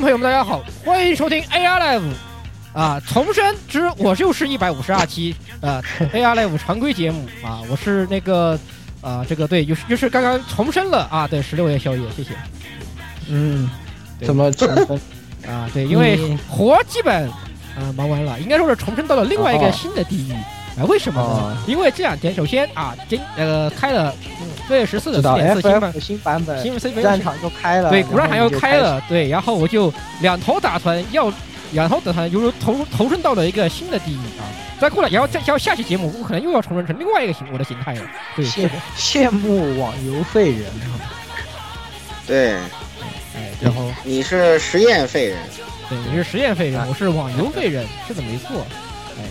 众朋友们，大家好，欢迎收听 AR Live，啊，重生之我就是一百五十二期啊 AR Live 常规节目。啊，我是那个啊，这个对，就是就是刚刚重生了。啊，对，十六位宵夜，谢谢。嗯，怎么重生？啊，对，因为活基本啊忙完了，应该说是重生到了另外一个新的地狱。啊，为什么呢？因为这两天，首先啊，今呃开了六月十四的知道四点四新版的新版本，新 C 战场又开了，对，古战场又开了。了，对，然后我就两头打团，要两头打团，犹如投投身到了一个新的地狱啊！再过来，然后再要下期节目，我可能又要重生成另外一个形我的形态了。对，羡羡慕网游废人，对，哎，然后你是实验废人，对，你是实验废人，我是网游废人，是的，没错。哎，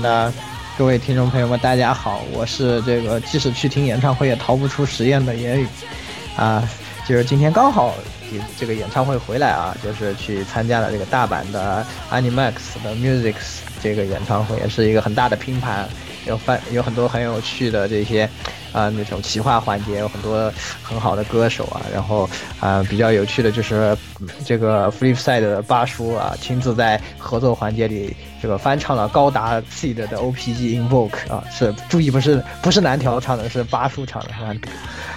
那各位听众朋友们，大家好，我是这个即使去听演唱会也逃不出实验的言语，啊，就是今天刚好这个演唱会回来啊，就是去参加了这个大阪的 Animax 的 Musics 这个演唱会，也是一个很大的拼盘，有翻有很多很有趣的这些啊那种企划环节，有很多很好的歌手啊，然后啊比较有趣的就是这个 Flipside 的八叔啊亲自在合作环节里这个翻唱了高达 Seed 的 OPG Invoke 啊，是注意不是不是南条唱的，是八叔唱的，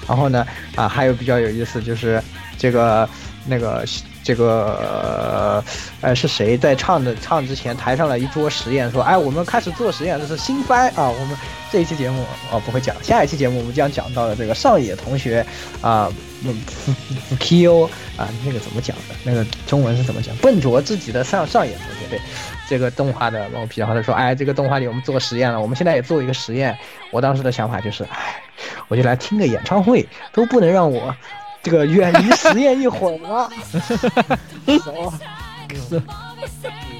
然后呢啊还有比较有意思就是这个那个这个呃是谁在唱的唱之前台上了一桌实验，说哎我们开始做实验，这是新番啊，我们这一期节目哦不会讲，下一期节目我们将讲到的这个上野同学啊，嗯 Kyo 啊那个怎么讲的？那个中文是怎么讲？笨拙自己的上上野同学对。这个动画的毛皮，然后他说：“哎，这个动画里我们做实验了，我们现在也做一个实验。”我当时的想法就是：“哎，我就来听个演唱会，都不能让我这个远离实验一会儿吗？”走，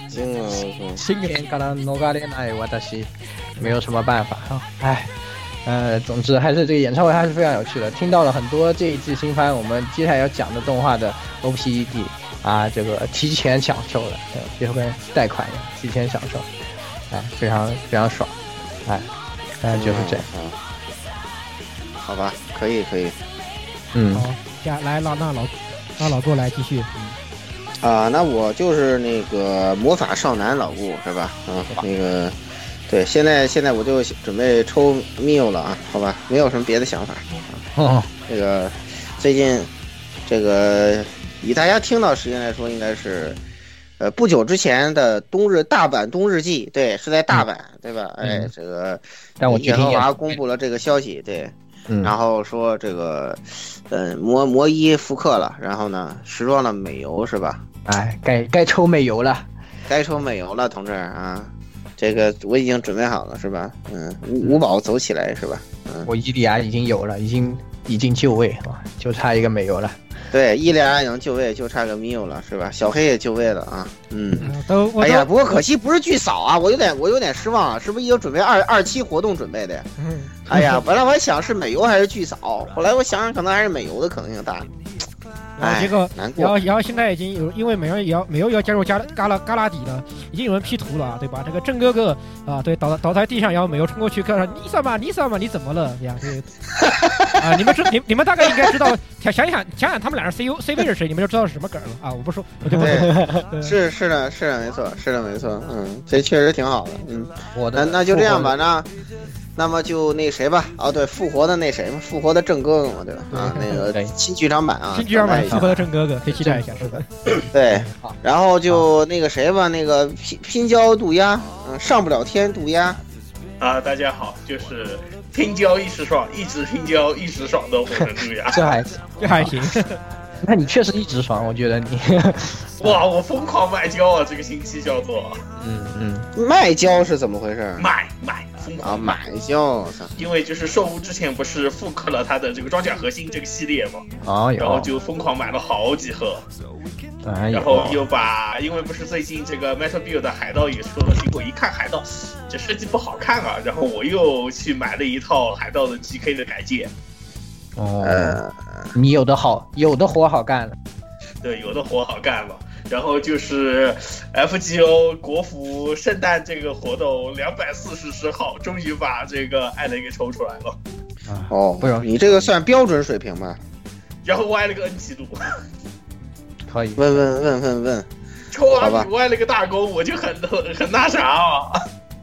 惊了，新年から逃れない私，没有什么办法啊，哎。呃，总之还是这个演唱会还是非常有趣的，听到了很多这一季新番我们接下来要讲的动画的 OPED 啊，这个提前享受了，对，就跟贷款一样，提前享受，哎，非常非常爽，哎，大概就是这样。嗯，好吧，可以可以嗯，好， 下来老那老让老郭来继续。啊，那我就是那个魔法少男老顾是吧？嗯，那个。对，现在现在我就准备抽 Miu 了啊，好吧，没有什么别的想法。哦，这个最近这个以大家听到时间来说，应该是呃不久之前的冬日大阪冬日季，对，是在大阪，对吧？哎，这个但我耶和华公布了这个消息，对，嗯，然后说这个嗯魔魔衣复刻了，然后呢时装的美游是吧？哎，该该抽美游了，该抽美游了，同志啊。这个我已经准备好了，是吧？嗯，五五宝走起来，是吧？嗯，我伊利亚已经有了，已经已经就位啊，就差一个美游了。对，伊利亚已经就位，就差个米欧了，是吧？小黑也就位了啊。嗯，都哎呀，不过可惜不是巨扫啊，我有点我有点失望啊，是不是已经准备二二期活动准备的呀？嗯，哎呀，本来我还想是美游还是巨扫，后来我想想可能还是美游的可能性大。然后结果，然后然后现在已经有，因为美人也要美欧也要加入加嘎拉嘎拉底了，已经有人 P 图了，对吧？这个郑哥哥啊，对，倒倒在地上，然后美欧冲过去，看你什么你什么你怎么了？这样这个 啊，你们知你你们大概应该知道，想想想想想他们俩是 C U C V 是谁，你们就知道是什么梗了啊！我不说，我就不说。对是是的，是的，没错，是的，没错，嗯，这确实挺好的，嗯，我的那那就这样吧，那那么就那谁吧，哦，对，复活的那谁嘛，复活的郑哥哥嘛，对吧？啊，那个新剧场版啊，新剧场版复活的郑哥哥，可以期待一下，是的。对，然后就那个谁吧，那个拼拼胶渡鸦，嗯，上不了天渡鸦，啊，大家好，就是拼胶一时爽，一直拼胶一时爽的火神渡鸦。这还这还行，那你确实一直爽，我觉得你，哇，我疯狂卖胶啊！这个星期叫做嗯嗯，卖胶是怎么回事？买买疯狂啊，买胶，因为就是兽屋之前不是复刻了它的这个装甲核心这个系列嘛，啊，然后就疯狂买了好几盒，哎然后，又把，因为不是最近这个 Metal Build 的海盗也出了，结果一看海盗这设计不好看啊，然后我又去买了一套海盗的 GK 的改件，哦，呃，你有的好，有的活好干了，对，有的活好干了。然后就是 FGO 国服圣诞这个活动两百四十十号，终于把这个艾雷给抽出来了，哦，不容易。你这个算标准水平吧？然后歪了个 N 级度，可以，问问问问问，抽完吧。歪了个大弓，我就很很那啥啊。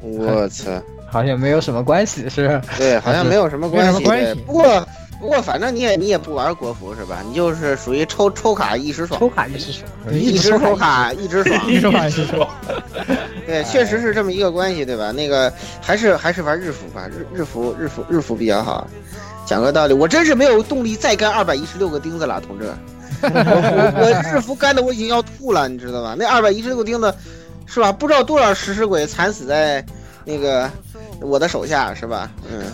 我操，好像没有什么关系，是，对，好像没有什么关系，没有什么关系，不过。不过反正你也你也不玩国服是吧？你就是属于抽抽卡一时爽，抽卡一时爽，一直抽卡一直爽，一说话一直爽，对，确实是这么一个关系，对吧？那个还是还是玩日服吧，日日服日服日服比较好。讲个道理，我真是没有动力再干二百一十六个钉子了，同志。我我我日服干的我已经要吐了，你知道吧？那二百一十六个钉子，是吧？不知道多少食尸鬼惨死在那个我的手下，是吧？嗯，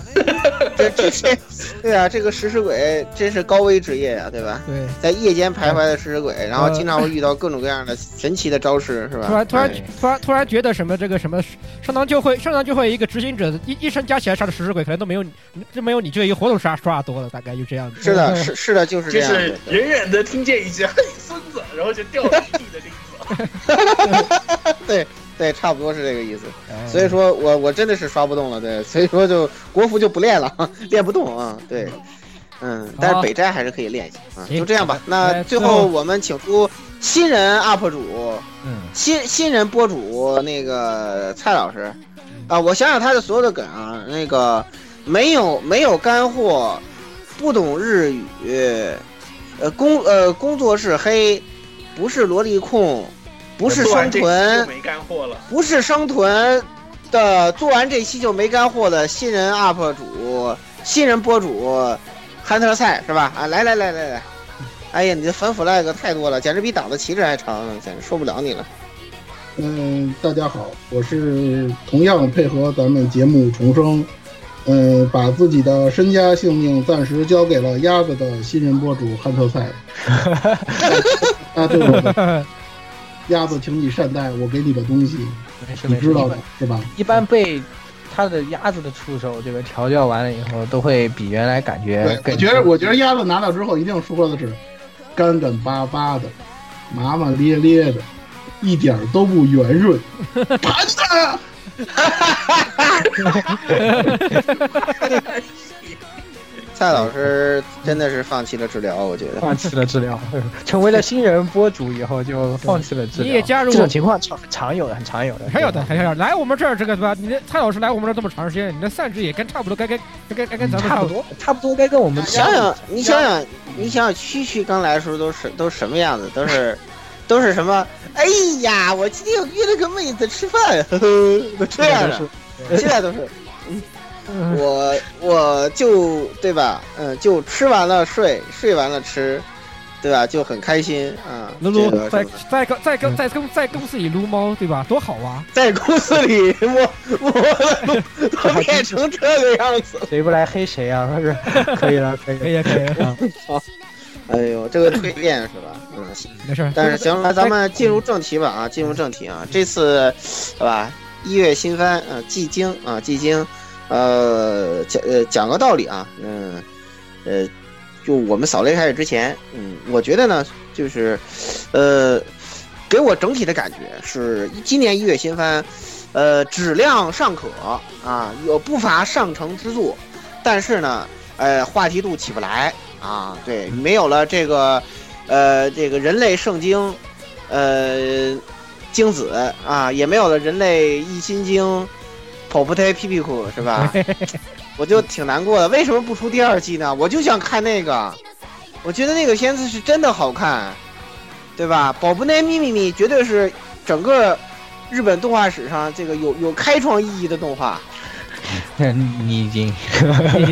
这这这，对啊，这个食尸鬼真是高危职业呀、对吧？对。在夜间徘徊的食尸鬼，然后经常会遇到各种各样的神奇的招式，是吧？突然突然哎突然突然觉得什么这个什么上堂就会上堂就会一个执行者一一生加起来杀的食尸鬼可能都没有你就没有你这一个活动杀刷多了，大概就这样子。是的，是是的，就是这样。就是远远的听见一句“嘿，孙子”，然后就掉了一地的钉子。对对，差不多是这个意思。哎所以说我我真的是刷不动了，对，所以说就国服就不练了，练不动啊，对，嗯，但是北斋还是可以练一下啊，就这样吧。那哎最最后后我们请出新人 UP 主，嗯，新新人播主那个蔡老师。啊，我想想他的所有的梗啊，那个没有没有干货，不懂日语，呃工呃工作室黑，不是萝莉控，不是双做完这期臀。没干货了。不是商屯的做完这期就没干货的新人 UP 主、新人博主憨特菜是吧？啊，来来来来来，哎呀，你的粉 flag 太多了，简直比党的旗帜还长，简直受不了你了。嗯，大家好，我是同样配合咱们节目重生，嗯，把自己的身家性命暂时交给了鸭子的新人博主憨特赛。啊，对鸭子，请你善待我给你的东西，没事没事，你知道的是吧？一般被他的鸭子的触手这个调教完了以后，都会比原来感觉。我觉得，我觉得鸭子拿到之后一定说的是干干巴巴的、麻麻咧咧的，一点都不圆润。盘子，蔡老师真的是放弃了治疗，我觉得。放弃了治疗，成为了新人播主以后就放弃了治疗。你也加入这种情况常常有的，很常有的，还有的，还有的，来我们这儿这个对吧？你的蔡老师来我们这儿这么长时间，你的散值也跟差不多，该该该该该跟咱们差不多。差不多，该跟我们想想，你想想，你想想，区区刚来的时候都是都什么样子？都是 都是什么？哎呀，我今天又约了个妹子吃饭，呵呵，都这样的。现在都是，嗯，我我就对吧？嗯，就吃完了睡，睡完了吃，对吧？就很开心啊。撸撸这个在在公在公在公在公司里撸猫，对吧？多好啊！在公司里摸摸的都都变成这个样子。谁不来黑谁啊？是 可以了，可以了。可以啊，可以啊，哎呦，这个推荐是吧？嗯，没事儿。但是行了，咱们进入正题吧啊，进入正题啊，这次，好吧，一月新番啊，寂静啊，寂经，呃，讲呃讲个道理啊，嗯，呃，就我们扫雷开始之前，嗯，我觉得呢，就是，呃，给我整体的感觉是今年一月新番，呃，质量尚可啊，有不乏上乘之作，但是呢，呃，话题度起不来啊，对，没有了这个，呃，这个人类圣经，呃，精子啊，也没有了人类一心经，跑不太屁屁裤是吧？我就挺难过的，为什么不出第二季呢？我就想看那个，我觉得那个片子是真的好看，对吧？宝布内咪咪咪绝对是整个日本动画史上这个有有开创意义的动画，你已经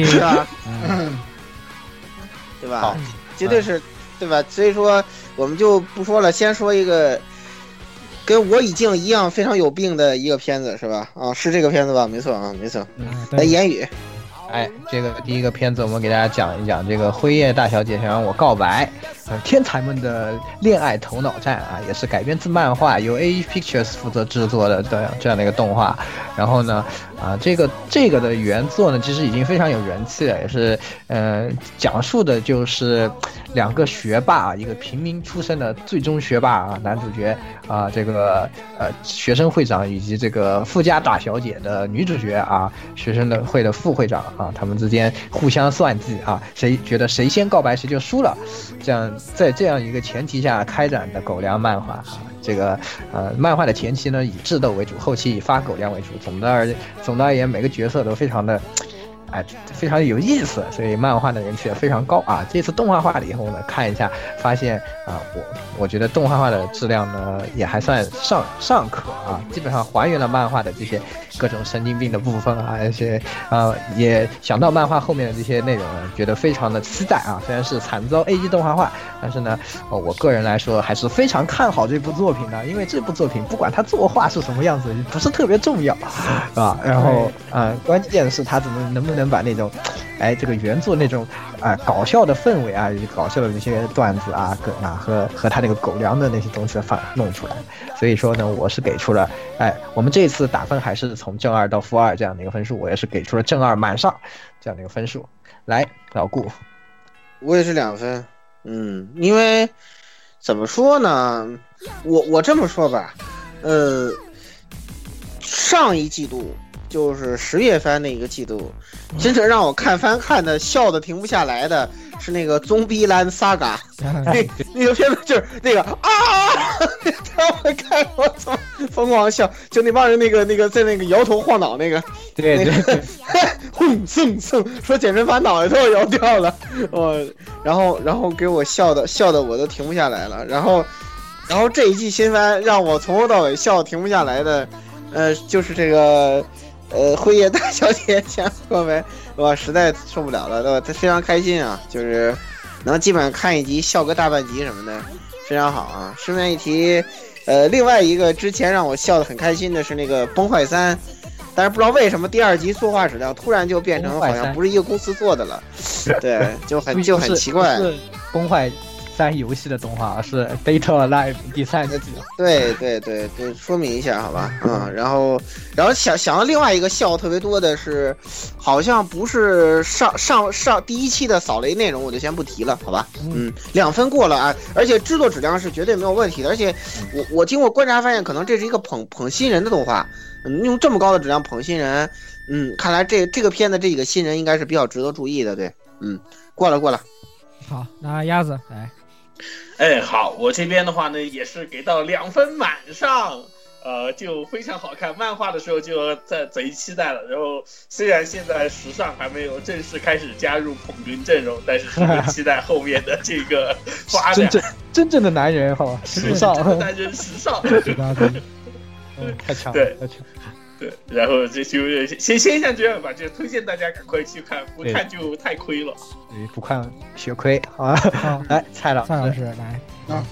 是吧？嗯对吧好？绝对是，对吧？所以说我们就不说了，先说一个跟我已经一样非常有病的一个片子，是吧？啊，是这个片子吧？没错啊，没错。嗯来，言语，哎，这个第一个片子，我们给大家讲一讲这个辉夜大小姐想让我告白，呃，天才们的恋爱头脑战啊，也是改编自漫画，由 A E Pictures 负责制作的的这样的一个动画。然后呢，啊，这个这个的原作呢，其实已经非常有人气了，也是呃，讲述的就是两个学霸，一个平民出身的最终学霸啊，男主角啊，这个呃学生会长以及这个富家大小姐的女主角啊，学生的会的副会长啊，他们之间互相算计啊，谁觉得谁先告白谁就输了，这样在这样一个前提下开展的狗粮漫画啊，这个呃漫画的前期呢以智斗为主，后期以发狗粮为主，总的而总的而言每个角色都非常的。哎，非常有意思，所以漫画的人气也非常高啊。这次动画化了以后呢，看一下发现啊，我我觉得动画化的质量呢也还算尚尚可啊，基本上还原了漫画的这些各种神经病的部分啊，一些啊也想到漫画后面的这些内容呢，觉得非常的期待啊。虽然是惨遭 A 一动画化，但是呢，呃我个人来说还是非常看好这部作品的，因为这部作品不管它作画是什么样子，不是特别重要，是吧？然后啊、呃关键是它怎么能不能把那种，哎，这个原作那种啊、搞笑的氛围啊，搞笑的那些段子啊，梗啊和和它那个狗粮的那些东西放弄出来。所以说呢，我是给出了，哎，我们这次打分还是从从正二到负二这样的一个分数，我也是给出了正二满上这样的一个分数。来，老顾，我也是两分。嗯，因为怎么说呢，我我这么说吧，呃，上一季度就是十月番那一个季度，真正让我看番看的笑的停不下来的是那个《棕逼兰 Saga》，那那个片子就是那个啊，他们看我操，疯狂笑，就那帮人那个那个在那个摇头晃脑那个，对对对，轰蹭蹭，说简直把脑袋都要摇掉了，我，然后然后给我笑的笑的我都停不下来了，然后然后这一季新番让我从头到尾笑停不下来的，呃，就是这个呃辉夜大小姐想过没，我实在受不了了，对吧？他非常开心啊，就是能基本上看一集笑个大半集什么的，非常好啊。顺便一提，呃，另外一个之前让我笑得很开心的是那个《崩坏三》。但是不知道为什么第二集作画质量突然就变成好像不是一个公司做的了，对，就很就很奇怪。崩坏三游戏的动画，而是 Data Live 第三季。对对对对，说明一下好吧，嗯，然后然后想想到另外一个笑特别多的是，好像不是上上上第一期的扫雷内容，我就先不提了，好吧，嗯，两分过了啊，而且制作质量是绝对没有问题的，而且我我经过观察发现，可能这是一个捧捧新人的动画，嗯，用这么高的质量捧新人，嗯，看来这这个片子这几个新人应该是比较值得注意的，对，嗯，过了过了，好，那鸭子来，哎，好，我这边的话呢，也是给到两分满上，呃，就非常好看。漫画的时候就在贼期待了，然后虽然现在时尚还没有正式开始加入捧哏阵容，但是十分期待后面的这个发展。真正真正的男人，好吧，时尚，男人时尚，嗯，太强太强。对，然后这就先先像这样吧，就推荐大家赶快去看，不看就太亏了。对，不看血亏啊！好，来，蔡老蔡老师来啊。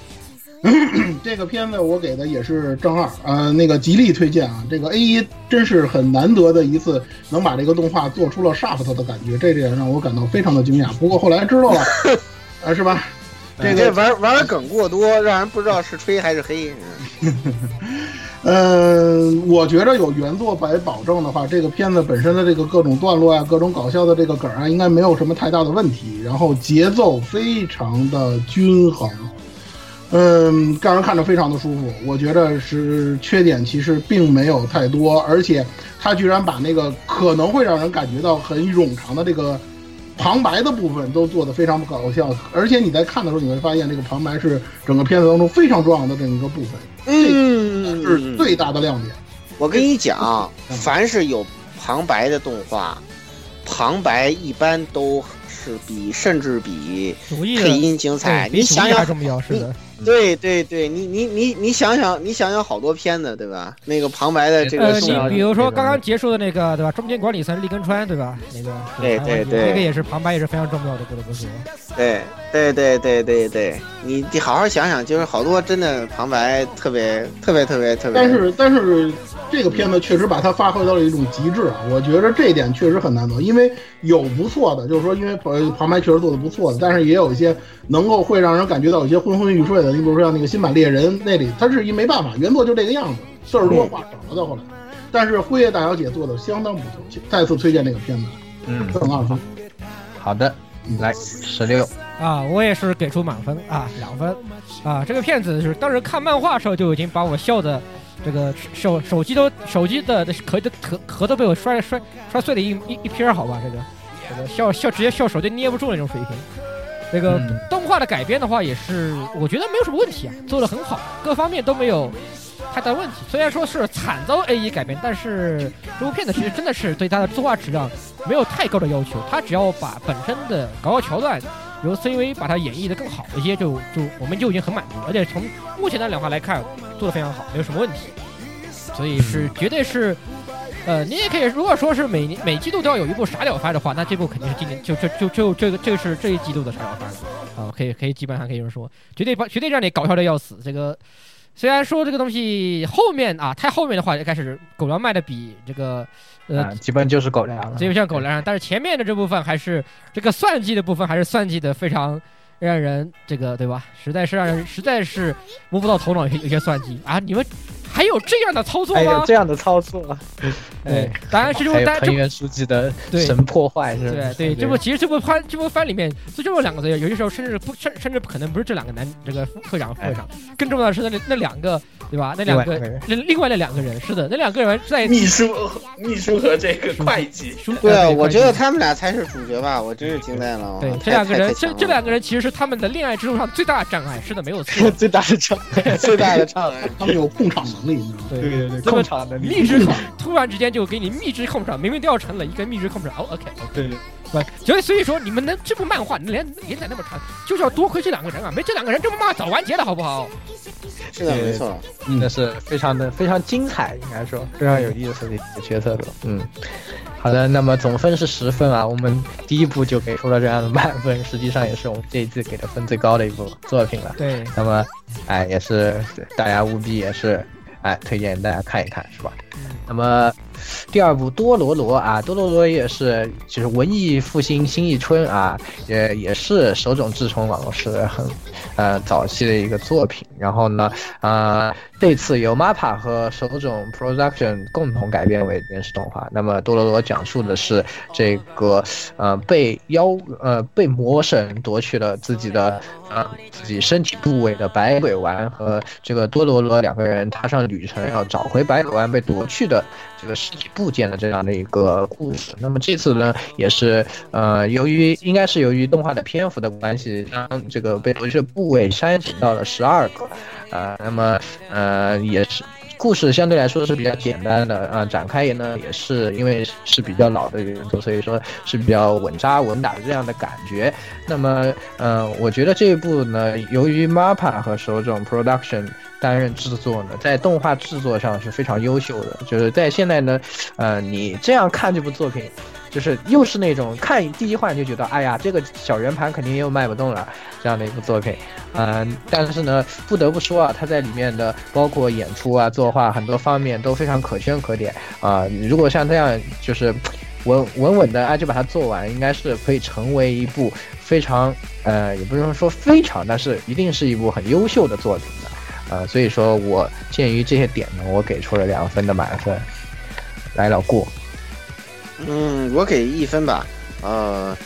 这个片子我给的也是正二，呃，那个极力推荐啊！这个 A 一真是很难得的一次能把这个动画做出了 shaft 的感觉，这点让我感到非常的惊讶。不过后来知道了，啊，是吧？这个这玩玩梗过多，让人不知道是吹还是黑。嗯，我觉得有原作来保证的话，这个片子本身的这个各种段落啊、各种搞笑的这个梗啊，应该没有什么太大的问题。然后节奏非常的均衡，嗯，让人看着非常的舒服。我觉得是缺点其实并没有太多，而且他居然把那个可能会让人感觉到很冗长的这个旁白的部分都做得非常搞笑，而且你在看的时候你会发现，这个旁白是整个片子当中非常重要的这么一个部分，嗯，是最大的亮点。我跟你讲，凡是有旁白的动画，旁白一般都是比甚至比配音精彩。你想想，还重要，是的。对对对，你你你你想想，你想想好多片子，对吧？那个旁白的这呃，个重要你比如说刚刚结束的那个，对吧？中间管理层立根川，对吧？那个对对对那个也是旁白，也是非常重要的，不得不说。对对对对对对，你你好好想想，就是好多真的旁白特别特别特别特别。但是但是这个片子确实把它发挥到了一种极致啊，我觉得这一点确实很难得，因为有不错的，就是说因为旁旁白确实做的不错的，但是也有一些能够会让人感觉到有些昏昏欲睡的，你比如说像那个新版猎人那里，他是一没办法，原作就这个样子，字儿多话少了到后来，但是辉夜大小姐做的相当不错，再次推荐这个片子，嗯，很二分。好的，来十六。啊，我也是给出满分啊，两分啊。这个片子是当时看漫画的时候就已经把我笑的，这个手手机都手机的壳的壳壳都被我摔摔摔碎了一一一片儿，好吧，这个这个笑笑直接笑手就捏不住那种水平。这个嗯动画的改编的话，也是我觉得没有什么问题啊，做的很好，各方面都没有太大问题。虽然说是惨遭 A E 改编，但是这部片子其实真的是对它的作画质量没有太高的要求，它只要把本身的搞笑桥段由 CV 把它演绎的更好一些，就就我们就已经很满足了。而且从目前的两话来看，做的非常好，没有什么问题。所以是绝对是，呃，你也可以如果说是每年每季度都要有一部傻屌番的话，那这部肯定是今年就就就就这个这个是这一季度的傻屌番啊，可以可以基本上可以说，绝对把绝对让你搞笑的要死。这个虽然说这个东西后面啊太后面的话就开始狗粮卖的比这个呃啊，基本就是狗粮了。基本像狗粮，但是前面的这部分还是这个算计的部分，还是算计的非常让人这个对吧？实在是让人实在是摸不到头脑，有些算计啊！你们还有这样的操作吗还有这？样的操作，对，当然是这部还有当然这部藤原书记的对神破坏是吧？对对，这部其实这部番这部番里面就这么两个字，有些时候甚至不甚甚至可能不是这两个男这个会长副会长，更重要的是那那两个对吧？那两个那另外那两个人是的，那两个人在秘书、秘书和这个会计，书对我觉得他们俩才是主角吧，我真是惊呆了。对太这两个人，这这两个人其实是他们的恋爱之路上最大的障碍，是的，没有错。最大的障碍，最大的障碍。他们有控场能力，你知道吗？对对对，这么控场的密制控，突然之间就给你密制控场，明明都要成了一个密制控场。哦，OK，对不，所以所以说你们能这部漫画连连载那么长，就是要多亏这两个人啊，没这两个人，这部漫画早完结了，好不好？是的，没错。真的是非常的非常精彩，应该说非常有意思的一个角色的。嗯，好的，那么总分是十分啊，我们第一部就给出了这样的满分，实际上也是我们这一次给的分最高的一部作品了。对，那么，哎，也是大家务必也是哎推荐大家看一看，是吧？那么第二部多罗罗啊，多罗罗也是就是文艺复兴新一春啊，也也是手冢治虫老师很呃早期的一个作品。然后呢，呃，这次由 MAPPA 和手冢 Production 共同改编为电视动画。那么多罗罗讲述的是这个呃被妖呃被魔神夺取了自己的呃自己身体部位的百鬼丸和这个多罗罗两个人踏上旅程，要找回百鬼丸被夺去的这个尸体部件的这样的一个故事。那么这次呢，也是呃由于应该是由于动画的篇幅的关系，将这个被夺去的部位删减到了十二个，呃、那么呃也是。故事相对来说是比较简单的啊、展开也呢也是因为是比较老的原作，所以说是比较稳扎稳打的这样的感觉。那么，呃，我觉得这一部呢，由于 MAPPA 和手冢 Production 担任制作呢，在动画制作上是非常优秀的。就是在现在呢，呃，你这样看这部作品，就是又是那种看第一话你就觉得，哎呀，这个小圆盘肯定又卖不动了这样的一部作品。嗯、但是呢，不得不说啊，它在里面的包括演出啊、作画很多方面都非常可圈可点啊、如果像这样就是稳稳稳的啊就把它做完，应该是可以成为一部非常呃，也不能说非常，但是一定是一部很优秀的作品的。呃，所以说我鉴于这些点呢，我给出了两分的满分。来，老顾，嗯，我给一分吧。呃，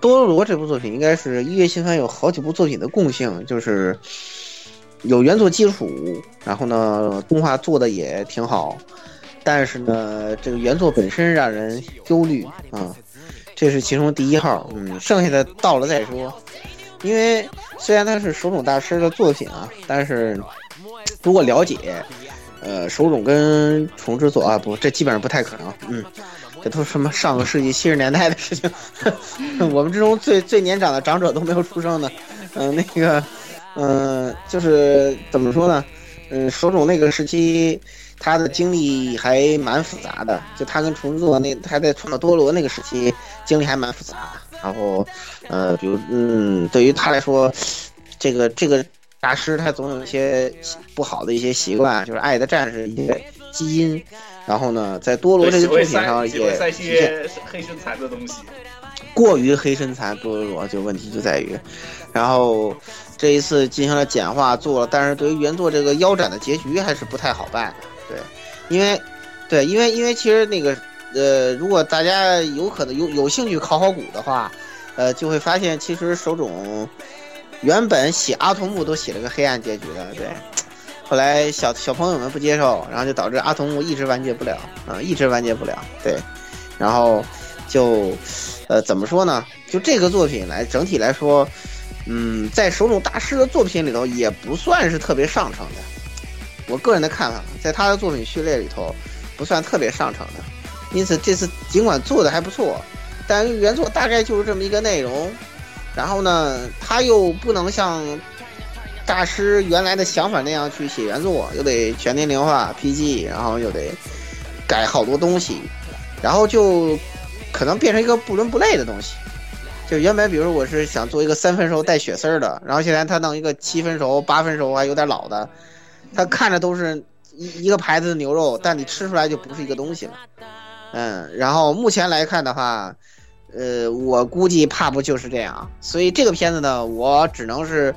多罗这部作品应该是一月新番有好几部作品的共性，就是有原作基础，然后呢，动画做的也挺好，但是呢，这个原作本身让人忧虑啊，这是其中第一号。嗯，剩下的到了再说。因为虽然他是手冢大师的作品啊，但是如果了解，呃，手冢跟重之佐啊，不，这基本上不太可能。嗯，这都什么上个世纪七十年代的事情，我们之中最最年长的长者都没有出生呢。嗯，那个，嗯，就是怎么说呢？嗯，手冢那个时期，他的经历还蛮复杂的。就他跟重之佐那，他在创造多罗那个时期，经历还蛮复杂。然后，呃，比如，嗯，对于他来说，这个这个大师他总有一些不好的一些习惯，就是爱的战士一些基因。然后呢，在多罗这个作品上也一些黑身残的东西，过于黑身残，多罗就问题就在于，然后这一次进行了简化做了，但是对于原作这个腰斩的结局还是不太好办的。对，因为，对，因为因为其实那个。呃，如果大家有可能有有兴趣考考古的话，呃，就会发现其实手冢原本写阿童木都写了个黑暗结局的，对。后来小小朋友们不接受，然后就导致阿童木一直完结不了啊，一直完结不了，对。然后就呃怎么说呢？就这个作品来整体来说，嗯，在手冢大师的作品里头也不算是特别上乘的。我个人的看法，在他的作品序列里头不算特别上乘的。因此，这次尽管做的还不错，但原作大概就是这么一个内容。然后呢，他又不能像大师原来的想法那样去写原作，又得全年龄化 PG，然后又得改好多东西，然后就可能变成一个不伦不类的东西。就原本，比如我是想做一个三分熟带血丝儿的，然后现在他弄一个七分熟、八分熟还有点老的，他看着都是一一个牌子的牛肉，但你吃出来就不是一个东西了。嗯，然后目前来看的话，呃，我估计怕不就是这样。所以这个片子呢，我只能是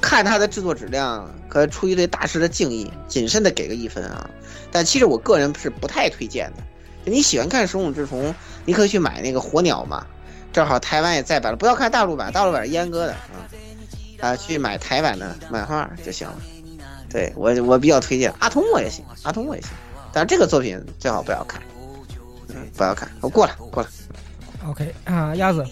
看它的制作质量和出于对大师的敬意，谨慎的给个一分啊。但其实我个人是不太推荐的。你喜欢看《手冢治虫》，你可以去买那个《火鸟》嘛，正好台湾也在版了。不要看大陆版，大陆版是阉割的啊。啊，去买台版的漫画就行了。对我，我比较推荐阿童木也行，阿童木也行，但是这个作品最好不要看。不要看，我过了，过了。OK 啊，鸭子。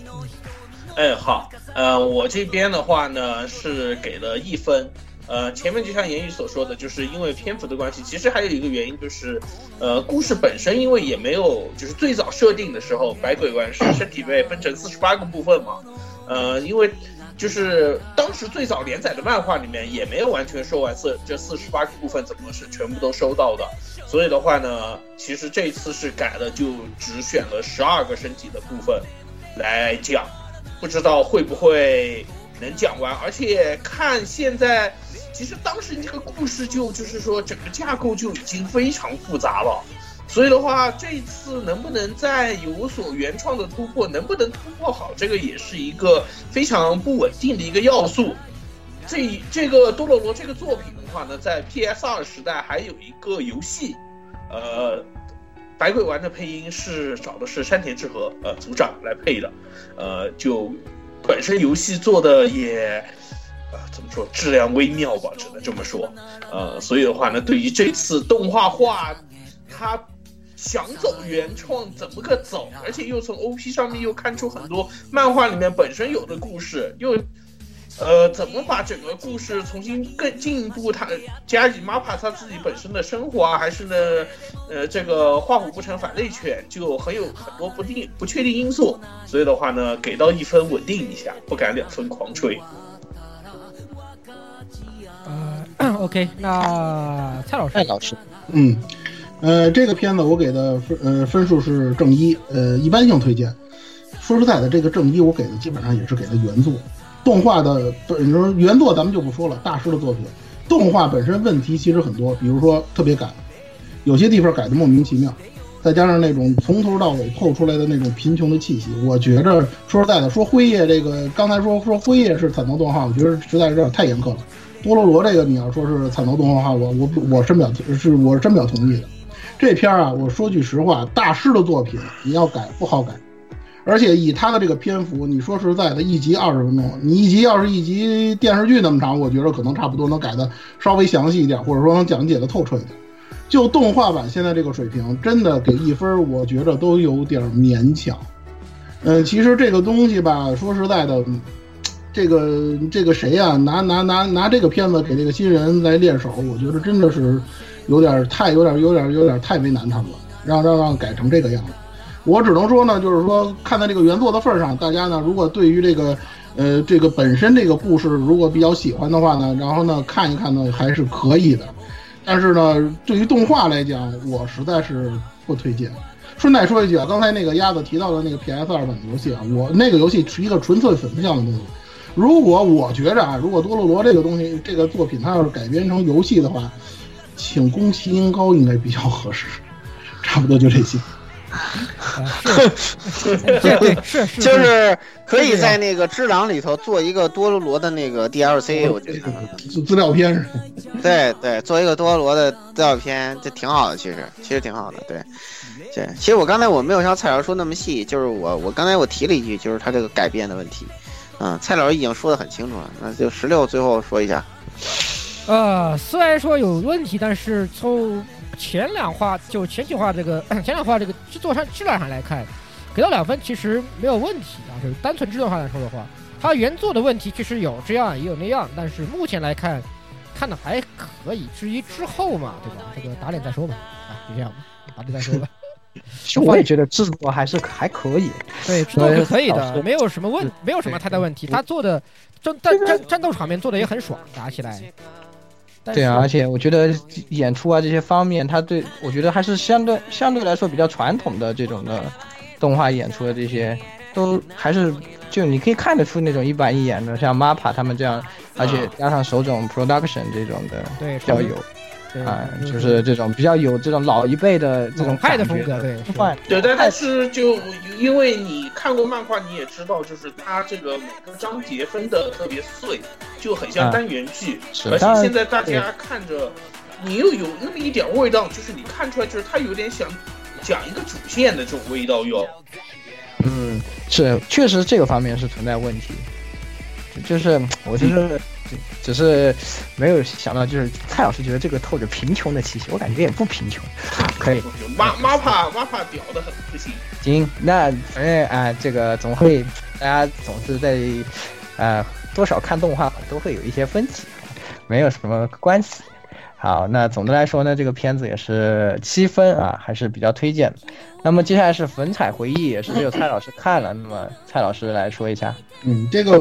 哎，好，呃，我这边的话呢是给了一分。呃，前面就像言语所说的，就是因为篇幅的关系，其实还有一个原因就是，呃，故事本身因为也没有，就是最早设定的时候，百鬼丸是身体被分成四十八个部分嘛，呃，因为。就是当时最早连载的漫画里面也没有完全说完四这四十八个部分，怎么是全部都收到的？所以的话呢，其实这次是改了，就只选了十二个身体的部分来讲，不知道会不会能讲完。而且看现在，其实当时这个故事就就是说整个架构就已经非常复杂了。所以的话，这一次能不能再有所原创的突破，能不能突破好，这个也是一个非常不稳定的一个要素。这这个多罗罗这个作品的话呢，在 PS 二时代还有一个游戏，呃，百鬼丸的配音是找的是山田智和呃组长来配的，呃，就本身游戏做的也，呃，怎么说质量微妙吧，只能这么说。呃，所以的话呢，对于这次动画化，它。想走原创怎么个走？而且又从 O P 上面又看出很多漫画里面本身有的故事，又呃怎么把整个故事重新更进一步？他加以 MAPA 他自己本身的生活啊，还是呢呃这个画虎不成反类犬，就很有很多不定不确定因素。所以的话呢，给到一分稳定一下，不敢两分狂吹。呃，OK，那蔡老师，蔡老师，嗯。呃，这个片子我给的分呃分数是正一，呃一般性推荐。说实在的，这个正一我给的基本上也是给的原作，动画的本身原作咱们就不说了，大师的作品，动画本身问题其实很多，比如说特别改，有些地方改的莫名其妙，再加上那种从头到尾透出来的那种贫穷的气息，我觉着说实在的，说辉夜这个刚才说说辉夜是惨头动画，我觉得实在是有点太严苛了。多罗罗这个你要说是惨头动画的话，我我我深表是我是深表同意的。这片啊，我说句实话，大师的作品你要改不好改，而且以他的这个篇幅，你说实在的，一集二十分钟，你一集要是一集电视剧那么长，我觉得可能差不多能改的稍微详细一点，或者说能讲解的透彻一点。就动画版现在这个水平，真的给一分，我觉得都有点勉强。嗯，其实这个东西吧，说实在的，这个这个谁呀、拿拿拿拿这个片子给这个新人来练手，我觉得真的是有点太有点有点有点太为难他们了，让让让改成这个样子。我只能说呢，就是说看在这个原作的份上，大家呢如果对于这个呃这个本身这个故事如果比较喜欢的话呢，然后呢看一看呢还是可以的。但是呢，对于动画来讲，我实在是不推荐。顺带说一句啊，刚才那个鸭子提到的那个 PS 二版的游戏啊，我那个游戏是一个纯粹粉丝向的东西。如果我觉着啊，如果多洛罗这个东西这个作品它要是改编成游戏的话，请宫崎英高应该比较合适。差不多就这些。是对是是，就是可以在那个《只狼》里头做一个多罗罗的那个 DLC，我觉得。资资料片是？对对，做一个多罗罗的资料片，这挺好的，其实其实挺好的，对。对，其实我刚才我没有像蔡老师说那么细，就是我我刚才我提了一句，就是他这个改变的问题。嗯，蔡老师已经说的很清楚了，那就十六最后说一下。呃，虽然说有问题，但是从前两话就前几话这个 前两话这个制作上质量上来看，给到两分其实没有问题啊。就是单纯制作上来说的话，它原作的问题确实有这样也有那样，但是目前来看看的还可以。至于之后嘛，对吧？这个打脸再说吧，啊，就这样吧，打脸再说吧。其实我也觉得制作还是还可以，对，制作是可以的，没有什么问，没有什么太大问题。他做的战战战战斗场面做的也很爽，打起来。对啊，而且我觉得演出啊这些方面，他对我觉得还是相对相对来说比较传统的这种的动画演出的这些，都还是就你可以看得出那种一板一眼的，像 MAPPA 他们这样，而且加上手冢 Production 这种的，对，比较有。啊，就是这种比较有这种老一辈的这种派的风格，对，对，但但是就因为你看过漫画，你也知道，就是它这个每个章节分的特别碎，就很像单元剧，而且现在大家看着，你又有那么一点味道，就是你看出来，就是它有点想讲一个主线的这种味道哟。嗯，是，确实这个方面是存在问题，就是我就是。只是没有想到，就是蔡老师觉得这个透着贫穷的气息，我感觉也不贫穷，可以。妈妈怕妈怕屌的很，不行。行，那反正啊，这个总会大家总是在啊多少看动画都会有一些分歧，没有什么关系。好，那总的来说呢，这个片子也是七分啊，还是比较推荐的。那么接下来是粉彩回忆，也是只有蔡老师看了，那么蔡老师来说一下。嗯，这个。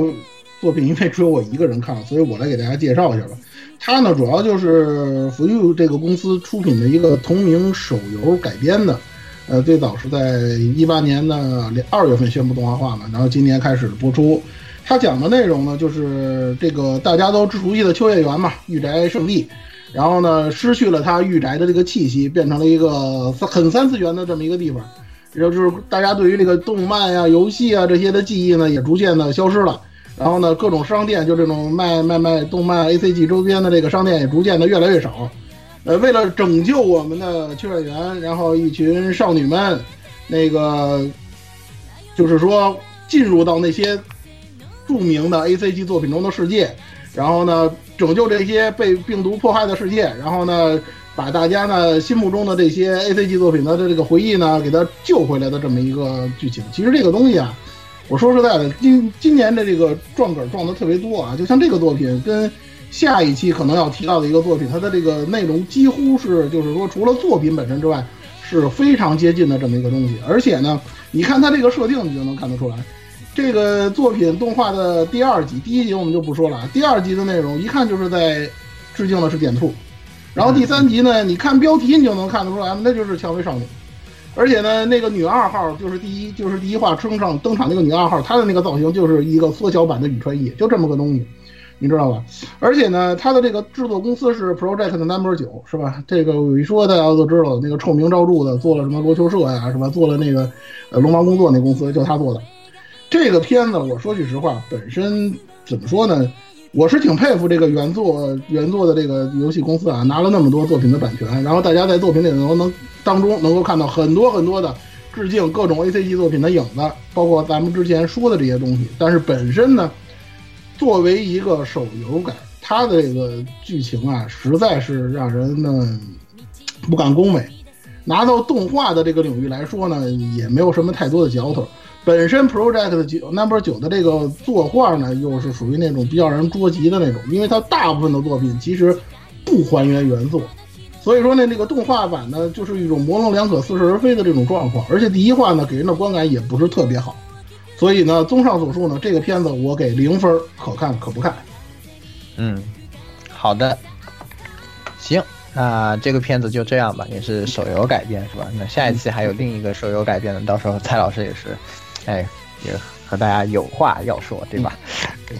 作品因为只有我一个人看，所以我来给大家介绍一下吧。它呢，主要就是福佑这个公司出品的一个同名手游改编的。呃，最早是在一八年的二月份宣布动画化嘛，然后今年开始播出。它讲的内容呢，就是这个大家都熟悉的秋叶原嘛，御宅圣地。然后呢，失去了它御宅的这个气息，变成了一个很三次元的这么一个地方。然后就是大家对于这个动漫呀、游戏啊这些的记忆呢，也逐渐的消失了。然后呢，各种商店就这种卖卖卖动漫 A C G 周边的这个商店也逐渐的越来越少。呃，为了拯救我们的秋叶原，然后一群少女们，那个就是说进入到那些著名的 A C G 作品中的世界，然后呢拯救这些被病毒迫害的世界，然后呢把大家呢心目中的这些 A C G 作品的这个回忆呢给它救回来的这么一个剧情。其实这个东西啊。我说实在的，今今年的这个撞梗撞的特别多啊，就像这个作品跟下一期可能要提到的一个作品，它的这个内容几乎是就是说除了作品本身之外，是非常接近的这么一个东西。而且呢，你看它这个设定，你就能看得出来，这个作品动画的第二集，第一集我们就不说了，第二集的内容一看就是在致敬的是点兔，然后第三集呢，你看标题你就能看得出来，那就是蔷薇少女。而且呢，那个女二号就是第一，就是第一话登上登场那个女二号，她的那个造型就是一个缩小版的宇川翼，就这么个东西。你知道吧？而且呢，她的这个制作公司是 Project Number 九，是吧？这个我一说大家都知道，那个臭名昭著的，做了什么罗球社呀，什么？做了那个呃龙王工作那公司就他做的。这个片子，我说句实话，本身怎么说呢？我是挺佩服这个原作原作的这个游戏公司啊，拿了那么多作品的版权，然后大家在作品里头能当中能够看到很多很多的致敬各种 A C G 作品的影子，包括咱们之前说的这些东西。但是本身呢，作为一个手游改，它的这个剧情啊，实在是让人呢不敢恭维。拿到动画的这个领域来说呢，也没有什么太多的嚼头。本身 Project 九 Number 九的这个作画呢，又是属于那种比较让人捉急的那种，因为它大部分的作品其实不还原原作，所以说呢，这个动画版呢，就是一种模棱两可、似是而非的这种状况，而且第一话呢，给人的观感也不是特别好，所以呢，综上所述呢，这个片子我给零分，可看可不看。嗯，好的，行，那这个片子就这样吧，也是手游改编是吧？那下一期还有另一个手游改编的，到时候蔡老师也是。哎，也和大家有话要说，对吧？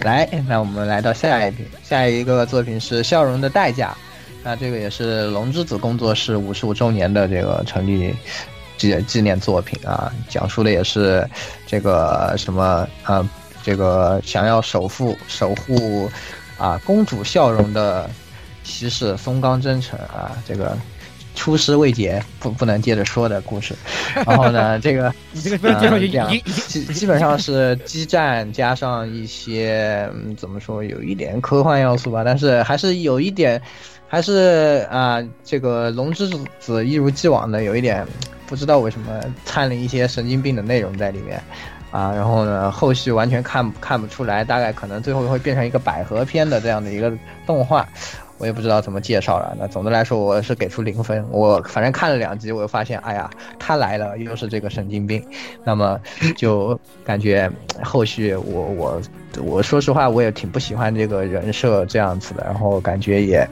来，那我们来到下一篇，下一个作品是《笑容的代价》，那这个也是龙之子工作室五十五周年的这个成立纪纪念作品啊，讲述的也是这个什么啊，这个想要守护守护啊公主笑容的骑士松冈真诚啊，这个。出师未捷，不不能接着说的故事。然后呢，这个你这个不能接受，已经基基本上是激战加上一些怎么说，有一点科幻要素吧，但是还是有一点，还是啊，这个龙之子一如既往的有一点，不知道为什么掺了一些神经病的内容在里面啊。然后呢，后续完全看看不出来，大概可能最后会变成一个百合片的这样的一个动画。我也不知道怎么介绍了。那总的来说，我是给出零分。我反正看了两集，我就发现，哎呀，他来了，又是这个神经病。那么就感觉后续，我我我说实话，我也挺不喜欢这个人设这样子的。然后感觉也，